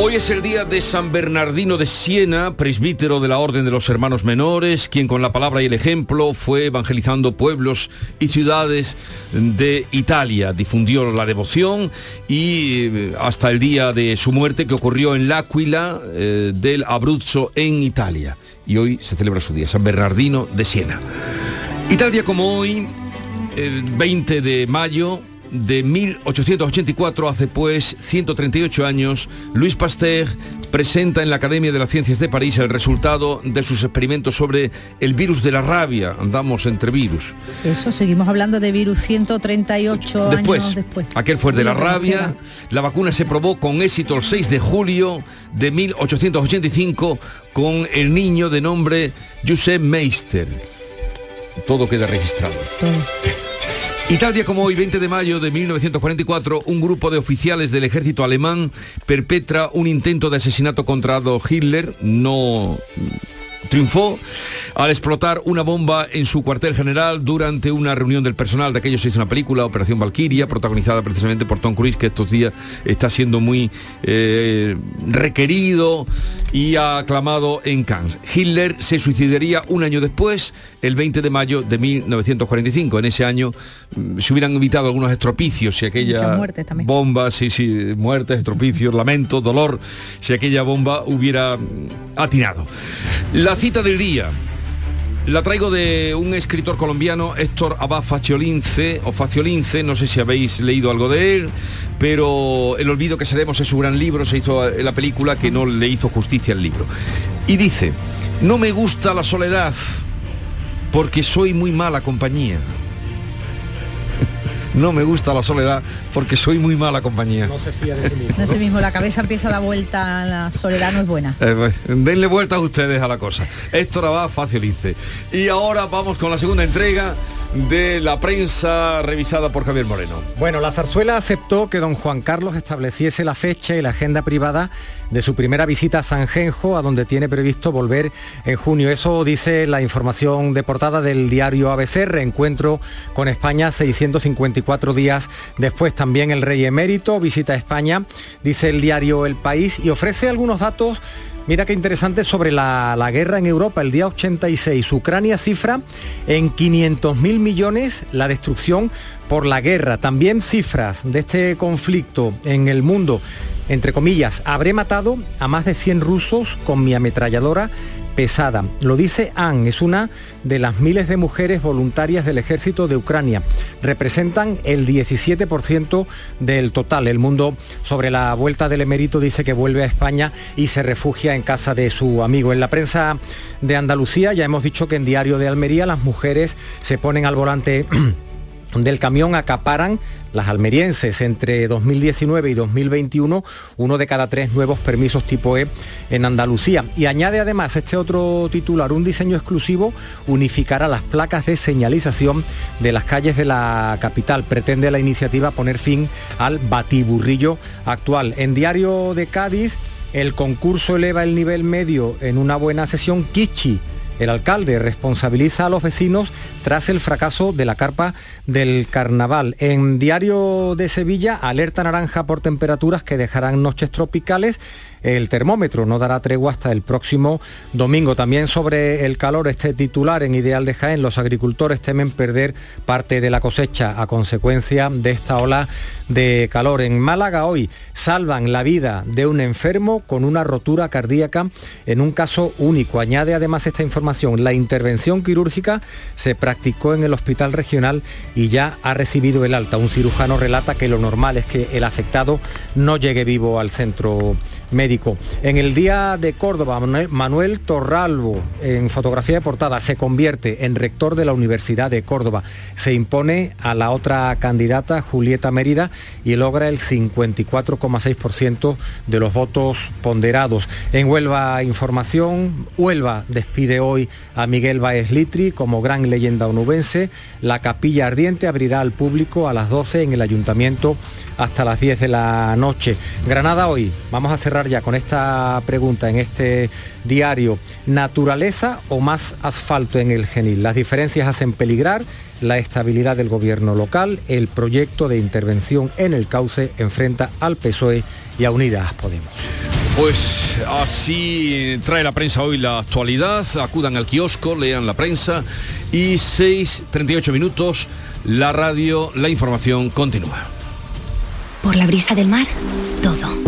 Hoy es el día de San Bernardino de Siena, presbítero de la Orden de los Hermanos Menores, quien con la palabra y el ejemplo fue evangelizando pueblos y ciudades de Italia. Difundió la devoción y eh, hasta el día de su muerte que ocurrió en L'Aquila eh, del Abruzzo en Italia. Y hoy se celebra su día, San Bernardino de Siena. Italia como hoy, el 20 de mayo, de 1884, hace pues 138 años, Luis Pasteur presenta en la Academia de las Ciencias de París el resultado de sus experimentos sobre el virus de la rabia. Andamos entre virus. Eso, seguimos hablando de virus 138 después, años después. Aquel fue el de la rabia. La vacuna se probó con éxito el 6 de julio de 1885 con el niño de nombre Joseph Meister. Todo queda registrado. Todo. Y tal día como hoy, 20 de mayo de 1944, un grupo de oficiales del ejército alemán perpetra un intento de asesinato contra Adolf Hitler, no triunfó al explotar una bomba en su cuartel general durante una reunión del personal. De aquello se hizo una película, Operación Valkyria, protagonizada precisamente por Tom Cruise, que estos días está siendo muy eh, requerido y aclamado en Cannes. Hitler se suicidaría un año después, el 20 de mayo de 1945. En ese año mm, se hubieran evitado algunos estropicios si aquella bomba, sí, sí, muertes, estropicios, lamentos, dolor, si aquella bomba hubiera mm, atinado. La cita del día. La traigo de un escritor colombiano, Héctor Abad Faciolince, o Faciolince, no sé si habéis leído algo de él, pero El olvido que seremos es su gran libro, se hizo la película que no le hizo justicia al libro. Y dice, no me gusta la soledad porque soy muy mala compañía. No me gusta la soledad porque soy muy mala compañía. No se fía de sí mismo. De sí mismo, la cabeza empieza a dar vuelta, la soledad no es buena. Eh, pues, denle vuelta a ustedes a la cosa. Esto ahora va fácil, dice. Y ahora vamos con la segunda entrega de la prensa revisada por Javier Moreno. Bueno, la zarzuela aceptó que don Juan Carlos estableciese la fecha y la agenda privada de su primera visita a San Genjo, a donde tiene previsto volver en junio. Eso dice la información de portada del diario ABC, reencuentro con España 654 días después. También el rey emérito visita España, dice el diario El País, y ofrece algunos datos Mira qué interesante sobre la, guerra en Europa. El día 86, Ucrania cifra en 500.000 millones la destrucción por la guerra. También cifras de este conflicto en el mundo. Entre comillas, habré matado a más de 100 rusos con mi ametralladora pesada. Lo dice Anne, es una de las miles de mujeres voluntarias del ejército de Ucrania. Representan el 17% del total. El mundo sobre la vuelta del emérito dice que vuelve a España y se refugia en casa de su amigo. En la prensa de Andalucía ya hemos dicho que en Diario de Almería las mujeres se ponen al volante del camión acaparan las almerienses entre 2019 y 2021 uno de cada tres nuevos permisos tipo E en Andalucía. Y añade además este otro titular, un diseño exclusivo unificará las placas de señalización de las calles de la capital. Pretende la iniciativa poner fin al batiburrillo actual. En Diario de Cádiz, el concurso eleva el nivel medio en una buena sesión. Kichi el alcalde responsabiliza a los vecinos tras el fracaso de la carpa del carnaval. En Diario de Sevilla, alerta naranja por temperaturas que dejarán noches tropicales el termómetro. No dará tregua hasta el próximo domingo. También sobre el calor, este titular en Ideal de Jaén, los agricultores temen perder parte de la cosecha a consecuencia de esta ola de calor. En Málaga hoy salvan la vida de un enfermo con una rotura cardíaca en un caso único. Añade además esta información, la intervención quirúrgica se practicó en el hospital regional y ya ha recibido el alta. Un cirujano relata que lo normal es que el afectado no llegue vivo al centro médico. En el día de Córdoba, Manuel Torralbo, en fotografía de portada, se convierte en rector de la Universidad de Córdoba. Se impone a la otra candidata, Julieta Mérida, y logra el 54,6% de los votos ponderados. En Huelva Información, Huelva despide hoy a Miguel Baez Litri como gran leyenda onubense. La capilla ardiente abrirá al público a las 12 en el ayuntamiento hasta las 10 de la noche. Granada hoy, vamos a cerrar ya con esta pregunta en este diario. ¿Naturaleza o más asfalto en el Genil? Las diferencias hacen peligrar la estabilidad del gobierno local. El proyecto de intervención en el cauce enfrenta al PSOE y a Unidas Podemos. Pues así trae la prensa hoy la actualidad. Acudan al kiosco, lean la prensa y 6.38 minutos, la radio, la información continúa. Por la brisa del mar, todo.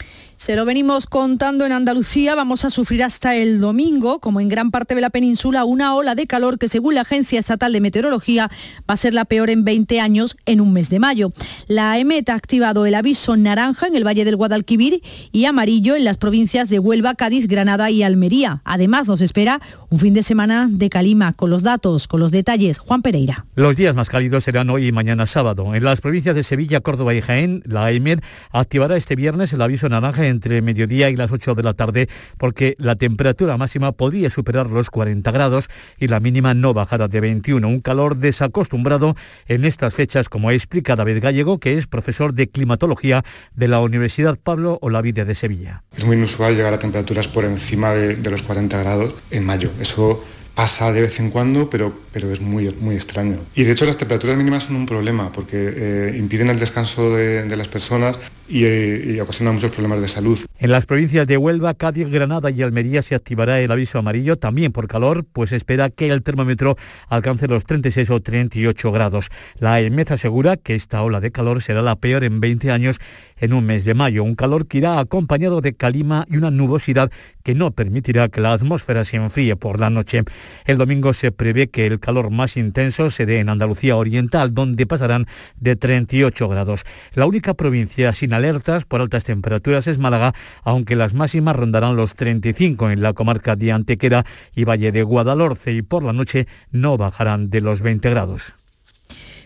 Se lo venimos contando en Andalucía, vamos a sufrir hasta el domingo, como en gran parte de la península, una ola de calor que según la Agencia Estatal de Meteorología va a ser la peor en 20 años en un mes de mayo. La EMET ha activado el aviso naranja en el Valle del Guadalquivir y amarillo en las provincias de Huelva, Cádiz, Granada y Almería. Además nos espera un fin de semana de calima con los datos, con los detalles. Juan Pereira. Los días más cálidos serán hoy y mañana sábado. En las provincias de Sevilla, Córdoba y Jaén, la EMET activará este viernes el aviso naranja entre mediodía y las 8 de la tarde porque la temperatura máxima podía superar los 40 grados y la mínima no bajará de 21. Un calor desacostumbrado en estas fechas, como explica David Gallego, que es profesor de climatología de la Universidad Pablo Olavide de Sevilla. Es muy inusual llegar a temperaturas por encima de, de los 40 grados en mayo. Eso pasa de vez en cuando, pero, pero es muy, muy extraño. Y de hecho las temperaturas mínimas son un problema porque eh, impiden el descanso de, las personas y, eh, y, ocasionan muchos problemas de salud. En las provincias de Huelva, Cádiz, Granada y Almería se activará el aviso amarillo también por calor, pues espera que el termómetro alcance los 36 o 38 grados. La EMEZ asegura que esta ola de calor será la peor en 20 años en un mes de mayo, un calor que irá acompañado de calima y una nubosidad que no permitirá que la atmósfera se enfríe por la noche. El domingo se prevé que el calor más intenso se dé en Andalucía Oriental, donde pasarán de 38 grados. La única provincia sin alertas por altas temperaturas es Málaga, aunque las máximas rondarán los 35 en la comarca de Antequera y Valle de Guadalhorce y por la noche no bajarán de los 20 grados.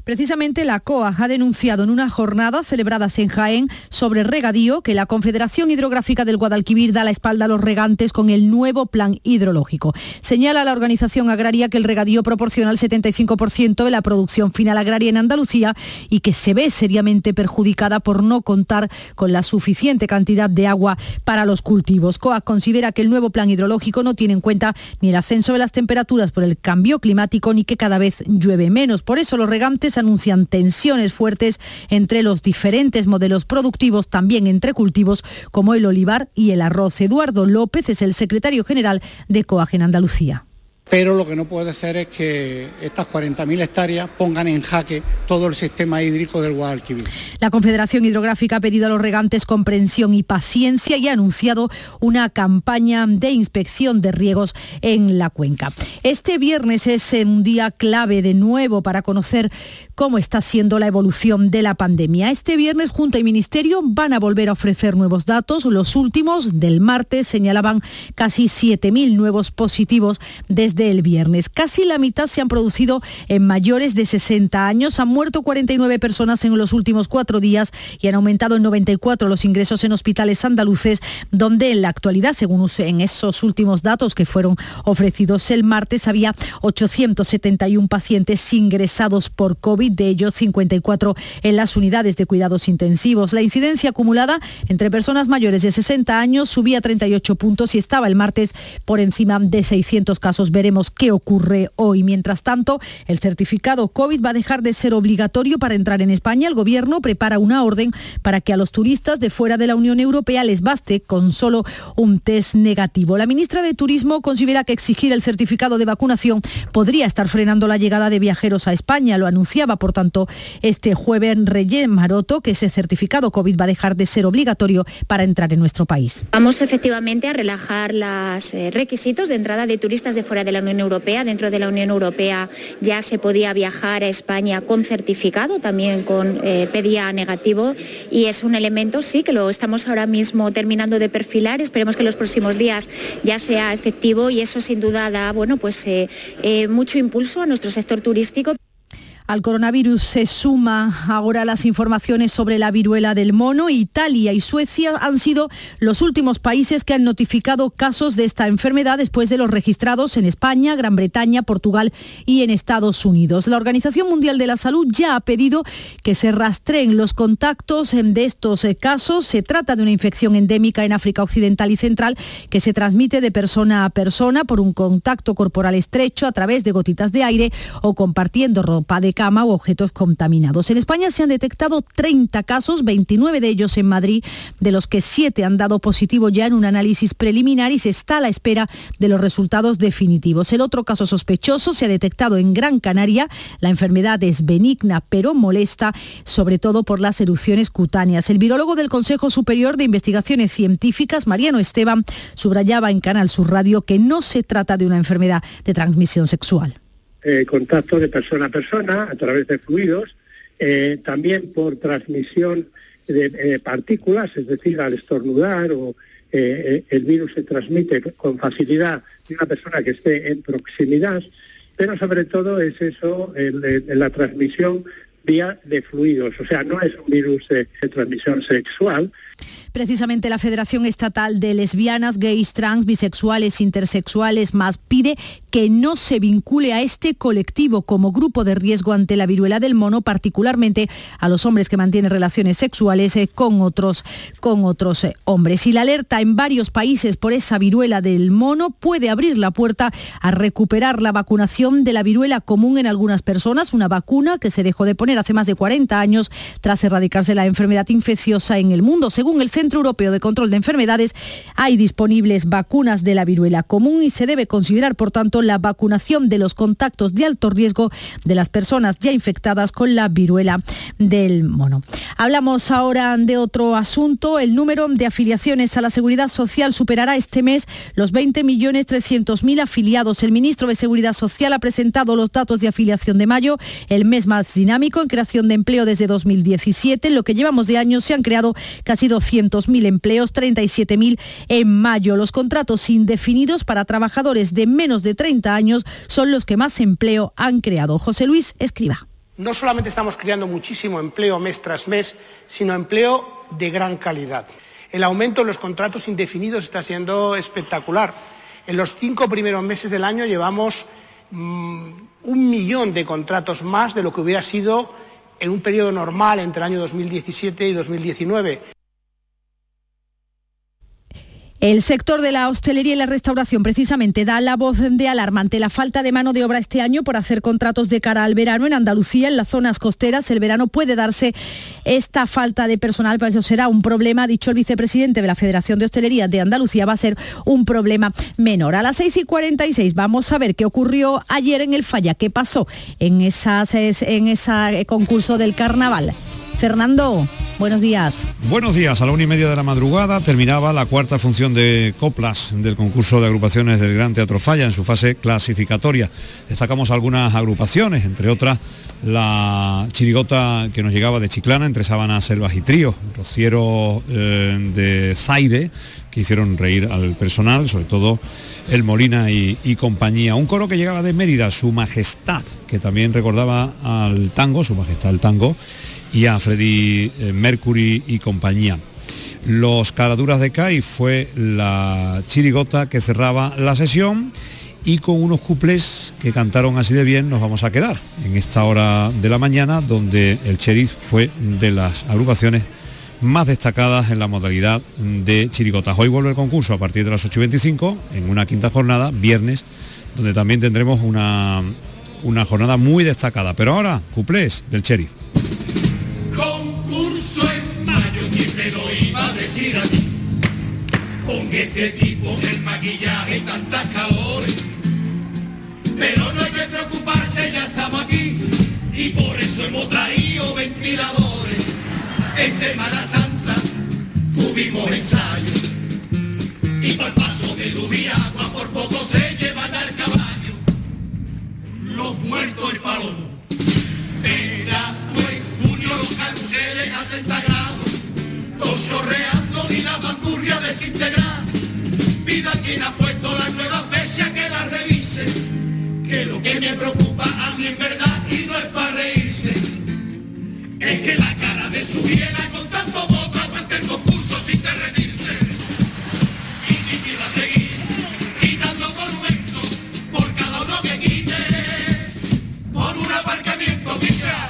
Precisamente la COAG ha denunciado en una jornada celebrada en Jaén sobre regadío que la Confederación Hidrográfica del Guadalquivir da la espalda a los regantes con el nuevo plan hidrológico. Señala la organización agraria que el regadío proporciona el 75% de la producción final agraria en Andalucía y que se ve seriamente perjudicada por no contar con la suficiente cantidad de agua para los cultivos. COAG considera que el nuevo plan hidrológico no tiene en cuenta ni el ascenso de las temperaturas por el cambio climático ni que cada vez llueve menos. Por eso los regantes anuncian tensiones fuertes entre los diferentes modelos productivos, también entre cultivos como el olivar y el arroz. Eduardo López es el secretario general de COAG en Andalucía. Pero lo que no puede ser es que estas 40.000 hectáreas pongan en jaque todo el sistema hídrico del Guadalquivir. La Confederación Hidrográfica ha pedido a los regantes comprensión y paciencia y ha anunciado una campaña de inspección de riegos en la cuenca. Este viernes es un día clave de nuevo para conocer cómo está siendo la evolución de la pandemia. Este viernes Junta y Ministerio van a volver a ofrecer nuevos datos. Los últimos del martes señalaban casi 7.000 nuevos positivos desde del viernes. Casi la mitad se han producido en mayores de 60 años. Han muerto 49 personas en los últimos cuatro días y han aumentado en 94 los ingresos en hospitales andaluces, donde en la actualidad, según en esos últimos datos que fueron ofrecidos el martes, había 871 pacientes ingresados por COVID, de ellos 54 en las unidades de cuidados intensivos. La incidencia acumulada entre personas mayores de 60 años subía 38 puntos y estaba el martes por encima de 600 casos veremos qué ocurre hoy. Mientras tanto, el certificado COVID va a dejar de ser obligatorio para entrar en España. El Gobierno prepara una orden para que a los turistas de fuera de la Unión Europea les baste con solo un test negativo. La ministra de Turismo considera que exigir el certificado de vacunación podría estar frenando la llegada de viajeros a España. Lo anunciaba, por tanto, este jueves Reyes Maroto, que ese certificado COVID va a dejar de ser obligatorio para entrar en nuestro país. Vamos efectivamente a relajar los eh, requisitos de entrada de turistas de fuera de la Unión Europea. Dentro de la Unión Europea ya se podía viajar a España con certificado, también con eh, pedía negativo y es un elemento, sí, que lo estamos ahora mismo terminando de perfilar. Esperemos que en los próximos días ya sea efectivo y eso sin duda da, bueno, pues eh, mucho impulso a nuestro sector turístico. Al coronavirus se suma ahora las informaciones sobre la viruela del mono. Italia y Suecia han sido los últimos países que han notificado casos de esta enfermedad después de los registrados en España, Gran Bretaña, Portugal y en Estados Unidos. La Organización Mundial de la Salud ya ha pedido que se rastreen los contactos de estos eh, casos. Se trata de una infección endémica en África Occidental y Central que se transmite de persona a persona por un contacto corporal estrecho a través de gotitas de aire o compartiendo ropa de cama u objetos contaminados. En España se han detectado 30 casos, 29 de ellos en Madrid, de los que 7 han dado positivo ya en un análisis preliminar y se está a la espera de los resultados definitivos. El otro caso sospechoso se ha detectado en Gran Canaria. La enfermedad es benigna pero molesta, sobre todo por las erupciones cutáneas. El virólogo del Consejo Superior de Investigaciones Científicas, Mariano Esteban, subrayaba en Canal Sur Radio que no se trata de una enfermedad de transmisión sexual. Eh, contacto de persona a persona a través de fluidos, eh, también por transmisión de eh, partículas, es decir, al estornudar o el virus se transmite con facilidad de una persona que esté en proximidad, pero sobre todo es eso, la transmisión vía de fluidos, o sea, no es un virus de transmisión sexual, Precisamente la Federación Estatal de Lesbianas, Gays, Trans, Bisexuales, Intersexuales, más pide que no se vincule a este colectivo como grupo de riesgo ante la viruela del mono, particularmente a los hombres que mantienen relaciones sexuales eh, con otros, con otros eh, hombres. Y la alerta en varios países por esa viruela del mono puede abrir la puerta a recuperar la vacunación de la viruela común en algunas personas, una vacuna que se dejó de poner hace más de 40 años tras erradicarse la enfermedad infecciosa en el mundo. Según el Centro Europeo de Control de Enfermedades, hay disponibles vacunas de la viruela común y se debe considerar, por tanto, la vacunación de los contactos de alto riesgo de las personas ya infectadas con la viruela del mono. Hablamos ahora de otro asunto. El número de afiliaciones a la Seguridad Social superará este mes los 20.300.000 afiliados. El ministro de Seguridad Social ha presentado los datos de afiliación de mayo, el mes más dinámico en creación de empleo desde 2017. En lo que llevamos de año se han creado casi 200.000 empleos, 37.000 en mayo. Los contratos indefinidos para trabajadores de menos de 30 años son los que más empleo han creado. José Luis Escriba. No solamente estamos creando muchísimo empleo mes tras mes, sino empleo de gran calidad. El aumento de los contratos indefinidos está siendo espectacular. En los cinco primeros meses del año llevamos mm, un millón de contratos más de lo que hubiera sido en un periodo normal entre el año 2017 y 2019. El sector de la hostelería y la restauración precisamente da la voz de alarma ante la falta de mano de obra este año por hacer contratos de cara al verano en Andalucía, en las zonas costeras. El verano puede darse esta falta de personal, pero eso será un problema, ha dicho el vicepresidente de la Federación de Hostelería de Andalucía, va a ser un problema menor. A las 6 y 46 vamos a ver qué ocurrió ayer en el Falla, qué pasó en, en ese concurso del carnaval. Fernando, buenos días. Buenos días, a la una y media de la madrugada terminaba la cuarta función de coplas del concurso de agrupaciones del Gran Teatro Falla en su fase clasificatoria. Destacamos algunas agrupaciones, entre otras la chirigota que nos llegaba de Chiclana, entre Sábanas, Selvas y Trío, rociero eh, de Zaire, que hicieron reír al personal, sobre todo el Molina y, y, compañía. Un coro que llegaba de Mérida, Su Majestad, que también recordaba al tango, Su Majestad el tango, y a Freddy eh, Mercury y compañía. Los Caraduras de CAI fue la chirigota que cerraba la sesión y con unos cuplés que cantaron así de bien nos vamos a quedar en esta hora de la mañana donde el Cheriz fue de las agrupaciones más destacadas en la modalidad de chirigotas. Hoy vuelve el concurso a partir de las 8.25 en una quinta jornada, viernes, donde también tendremos una, una jornada muy destacada. Pero ahora, cuplés del Cheriz. Con este tipo de maquillaje tantas calores. Pero no hay que preocuparse, ya estamos aquí y por eso hemos traído ventiladores. En Semana Santa tuvimos ensayo y por el paso de luz y agua por poco se llevan al caballo los muertos y palomo. Era en junio los cancelen a 30 grados, todos chorreando bandurria desintegrada. Pida quien ha puesto la nueva fecha que la revise, que lo que me preocupa a mí en verdad y no es para reírse, es que la cara de su hiena con tanto voto aguante el concurso sin derretirse. Y si se va a seguir quitando monumentos por cada uno que quite, por un aparcamiento, mira,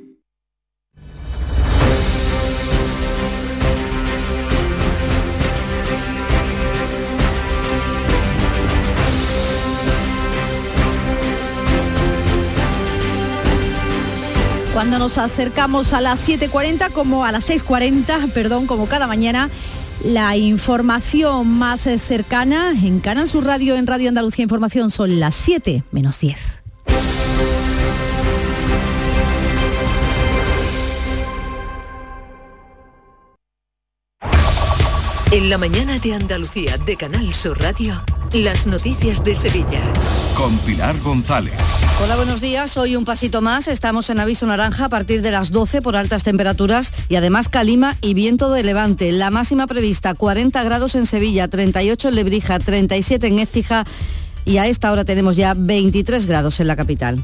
Cuando nos acercamos a las 7.40, como a las 6.40, perdón, como cada mañana, la información más cercana en Canal Sur Radio, en Radio Andalucía Información, son las 7 menos 10. En la mañana de Andalucía de Canal Sur Radio, las noticias de Sevilla. Con Pilar González. Hola, buenos días. Hoy un pasito más. Estamos en aviso naranja a partir de las 12 por altas temperaturas y además calima y viento de levante. La máxima prevista 40 grados en Sevilla, 38 en Lebrija, 37 en Écija y a esta hora tenemos ya 23 grados en la capital.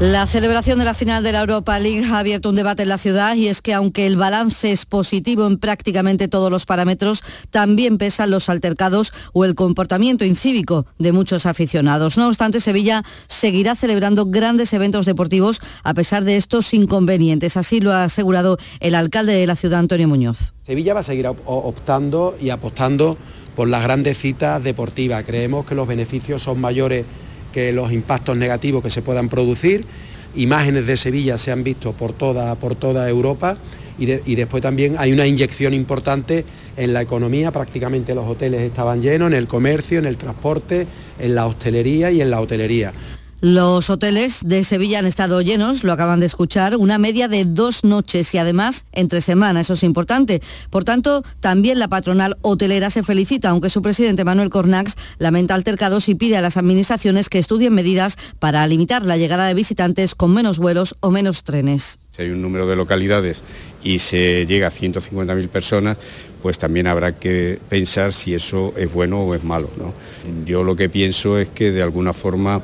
La celebración de la final de la Europa League ha abierto un debate en la ciudad y es que aunque el balance es positivo en prácticamente todos los parámetros, también pesan los altercados o el comportamiento incívico de muchos aficionados. No obstante, Sevilla seguirá celebrando grandes eventos deportivos a pesar de estos inconvenientes. Así lo ha asegurado el alcalde de la ciudad, Antonio Muñoz. Sevilla va a seguir optando y apostando por las grandes citas deportivas. Creemos que los beneficios son mayores que los impactos negativos que se puedan producir. Imágenes de Sevilla se han visto por toda, por toda Europa y, y, después también hay una inyección importante en la economía, prácticamente los hoteles estaban llenos, en el comercio, en el transporte, en la hostelería y en la hotelería. Los hoteles de Sevilla han estado llenos, lo acaban de escuchar, una media de dos noches y además entre semana, eso es importante. Por tanto, también la patronal hotelera se felicita, aunque su presidente Manuel Cornax lamenta altercados y pide a las administraciones que estudien medidas para limitar la llegada de visitantes con menos vuelos o menos trenes. Si hay un número de localidades y se llega a 150.000 personas, pues también habrá que pensar si eso es bueno o es malo. Yo lo que pienso es que de alguna forma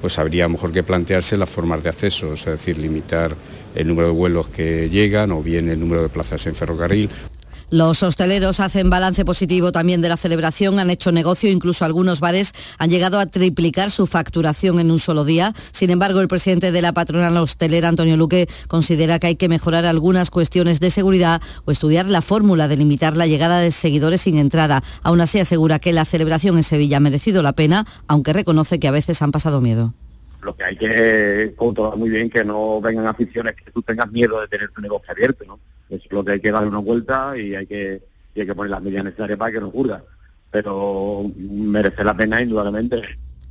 pues habría mejor que plantearse las formas de acceso, es decir, limitar el número de vuelos que llegan o bien el número de plazas en ferrocarril. Los hosteleros hacen balance positivo también de la celebración, han hecho negocio, incluso algunos bares han llegado a triplicar su facturación en un solo día. Sin embargo, el presidente de la patronal hostelera, Antonio Luque, considera que hay que mejorar algunas cuestiones de seguridad o estudiar la fórmula de limitar la llegada de seguidores sin entrada. Aún así asegura que la celebración en Sevilla ha merecido la pena, aunque reconoce que a veces han pasado miedo lo que hay que controlar muy bien que no vengan aficiones que tú tengas miedo de tener tu negocio abierto, ¿no? Es lo que hay que darle una vuelta y hay que, hay que poner las medidas necesarias para que no ocurra. Pero merece la pena indudablemente.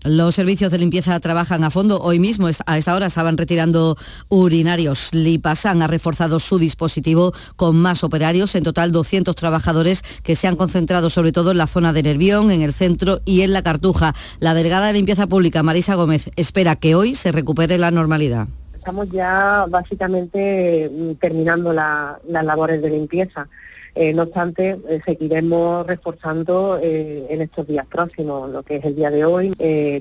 Los servicios de limpieza trabajan a fondo. Hoy mismo, a esta hora, estaban retirando urinarios. Lipasan ha reforzado su dispositivo con más operarios, en total 200 trabajadores que se han concentrado sobre todo en la zona de Nervión, en el centro y en la Cartuja. La delegada de limpieza pública, Marisa Gómez, espera que hoy se recupere la normalidad estamos ya básicamente mm, terminando las labores de limpieza. Eh, no obstante, eh, seguiremos reforzando eh, en estos días próximos, lo que es el día de hoy,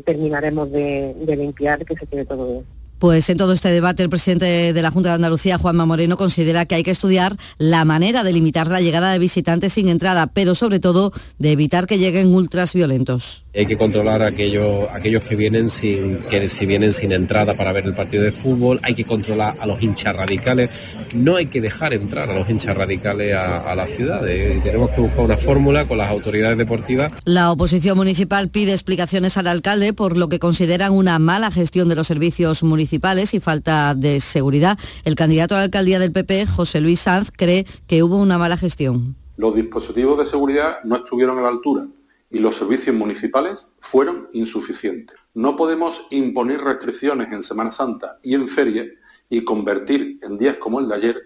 terminaremos de, de limpiar que se quede todo bien. Pues en todo este debate el presidente de la Junta de Andalucía, Juanma Moreno, considera que hay que estudiar la manera de limitar la llegada de visitantes sin entrada, pero sobre todo de evitar que lleguen ultras violentos. Hay que controlar a aquellos, aquellos que vienen sin que si vienen sin entrada para ver el partido de fútbol, hay que controlar a los hinchas radicales, no hay que dejar entrar a los hinchas radicales a, la ciudad, eh, tenemos que buscar una fórmula con las autoridades deportivas. La oposición municipal pide explicaciones al alcalde por lo que consideran una mala gestión de los servicios municipales y falta de seguridad. El candidato a la alcaldía del PP, José Luis Sanz, cree que hubo una mala gestión. Los dispositivos de seguridad no estuvieron a la altura y los servicios municipales fueron insuficientes. No podemos imponer restricciones en Semana Santa y en feria y convertir en días como el de ayer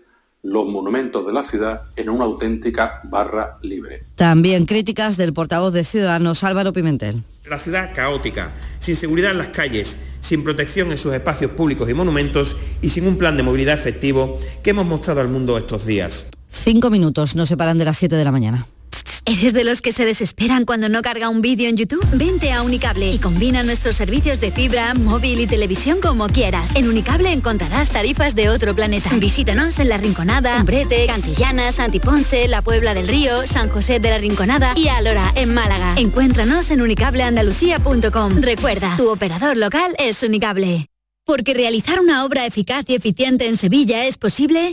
los monumentos de la ciudad en una auténtica barra libre. También críticas del portavoz de Ciudadanos Álvaro Pimentel. La ciudad caótica, sin seguridad en las calles, sin protección en sus espacios públicos y monumentos y sin un plan de movilidad efectivo que hemos mostrado al mundo estos días. Cinco minutos nos separan de las siete de la mañana. ¿Eres de los que se desesperan cuando no carga un vídeo en YouTube? Vente a Unicable y combina nuestros servicios de fibra, móvil y televisión como quieras. En Unicable encontrarás tarifas de otro planeta. Visítanos en La Rinconada, Umbrete, Cantillana, Santiponce, La Puebla del Río, San José de la Rinconada y Alora, en Málaga. Encuéntranos en unicableandalucía.com. Recuerda, tu operador local es Unicable. Porque realizar una obra eficaz y eficiente en Sevilla es posible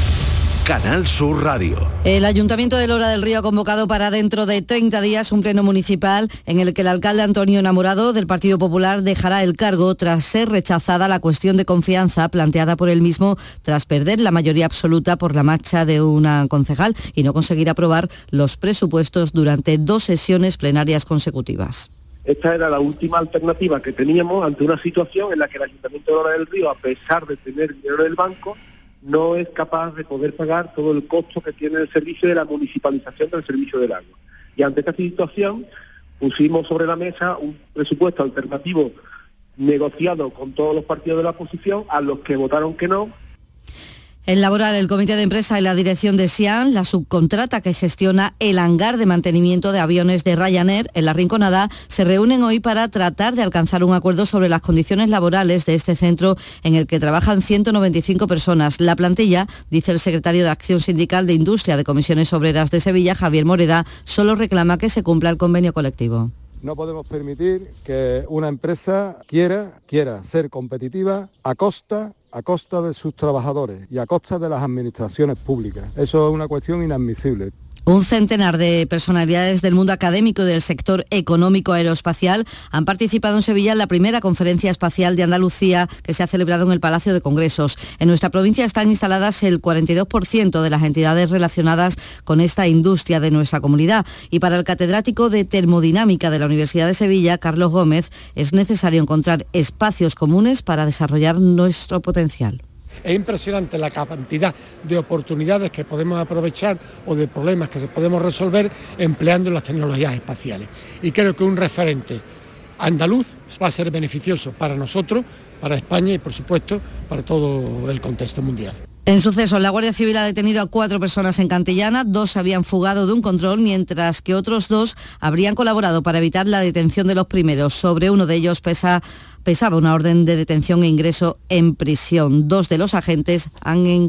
Canal Sur Radio. El Ayuntamiento de Lora del Río ha convocado para dentro de 30 días un pleno municipal en el que el alcalde Antonio Enamorado del Partido Popular dejará el cargo tras ser rechazada la cuestión de confianza planteada por él mismo tras perder la mayoría absoluta por la marcha de una concejal y no conseguir aprobar los presupuestos durante dos sesiones plenarias consecutivas. Esta era la última alternativa que teníamos ante una situación en la que el Ayuntamiento de Lora del Río, a pesar de tener dinero del banco, no es capaz de poder pagar todo el costo que tiene el servicio de la municipalización del servicio del agua. Y ante esta situación pusimos sobre la mesa un presupuesto alternativo negociado con todos los partidos de la oposición, a los que votaron que no, el laboral, el comité de empresa y la dirección de Sian, la subcontrata que gestiona el hangar de mantenimiento de aviones de Ryanair en la Rinconada, se reúnen hoy para tratar de alcanzar un acuerdo sobre las condiciones laborales de este centro en el que trabajan 195 personas. La plantilla, dice el secretario de Acción Sindical de Industria de Comisiones Obreras de Sevilla, Javier Moreda, solo reclama que se cumpla el convenio colectivo. No podemos permitir que una empresa quiera, quiera ser competitiva a costa a costa de sus trabajadores y a costa de las administraciones públicas. Eso es una cuestión inadmisible. Un centenar de personalidades del mundo académico y del sector económico aeroespacial han participado en Sevilla en la primera conferencia espacial de Andalucía que se ha celebrado en el Palacio de Congresos. En nuestra provincia están instaladas el 42% de las entidades relacionadas con esta industria de nuestra comunidad. Y para el catedrático de termodinámica de la Universidad de Sevilla, Carlos Gómez, es necesario encontrar espacios comunes para desarrollar nuestro potencial. Es impresionante la cantidad de oportunidades que podemos aprovechar o de problemas que podemos resolver empleando las tecnologías espaciales. Y creo que un referente andaluz va a ser beneficioso para nosotros, para España y por supuesto para todo el contexto mundial. En suceso, la Guardia Civil ha detenido a cuatro personas en Cantillana, dos se habían fugado de un control, mientras que otros dos habrían colaborado para evitar la detención de los primeros. Sobre uno de ellos pesa pesaba una orden de detención e ingreso en prisión. Dos de los agentes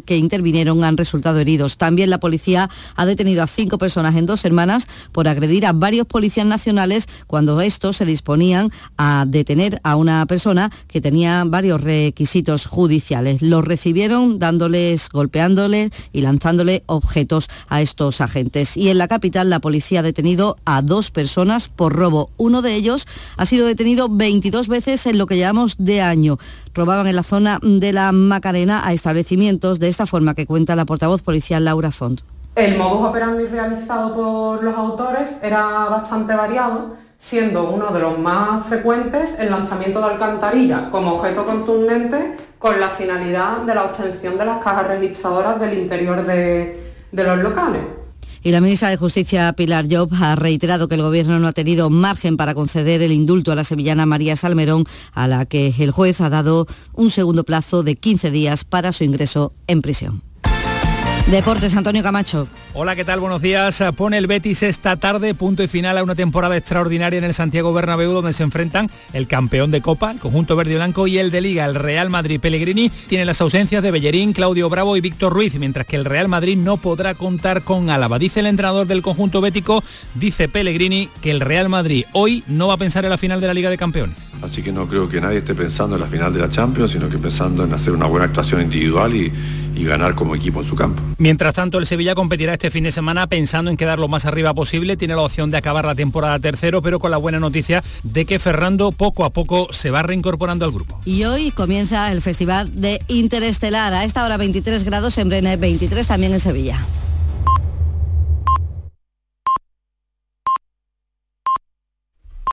que intervinieron han resultado heridos. También la policía ha detenido a cinco personas en dos semanas por agredir a varios policías nacionales cuando estos se disponían a detener a una persona que tenía varios requisitos judiciales. Los recibieron dándoles, golpeándoles y lanzándole objetos a estos agentes. Y en la capital la policía ha detenido a dos personas por robo. Uno de ellos ha sido detenido 22 veces en lo que llamamos de año. Robaban en la zona de la Macarena a establecimientos de esta forma que cuenta la portavoz policial Laura Font. El modus operandi realizado por los autores era bastante variado, siendo uno de los más frecuentes el lanzamiento de alcantarilla como objeto contundente con la finalidad de la obtención de las cajas registradoras del interior de los locales. Y la ministra de Justicia, Pilar Job, ha reiterado que el Gobierno no ha tenido margen para conceder el indulto a la sevillana María Salmerón, a la que el juez ha dado un segundo plazo de 15 días para su ingreso en prisión. Deportes, Antonio Camacho. Hola, ¿qué tal? Buenos días. Pone el Betis esta tarde punto y final a una temporada extraordinaria en el Santiago Bernabéu donde se enfrentan el campeón de Copa, el conjunto verde y blanco y el de Liga, el Real Madrid. Pellegrini tiene las ausencias de Bellerín, Claudio Bravo y Víctor Ruiz, mientras que el Real Madrid no podrá contar con Álava. Dice el entrenador del conjunto bético, dice Pellegrini, que el Real Madrid hoy no va a pensar en la final de la Liga de Campeones. Así que no creo que nadie esté pensando en la final de la Champions, sino que pensando en hacer una buena actuación individual y y ganar como equipo en su campo. Mientras tanto, el Sevilla competirá este fin de semana pensando en quedar lo más arriba posible. Tiene la opción de acabar la temporada tercero, pero con la buena noticia de que Ferrando poco a poco se va reincorporando al grupo. Y hoy comienza el Festival de Interestelar. A esta hora 23 grados en Brenes, 23 también en Sevilla.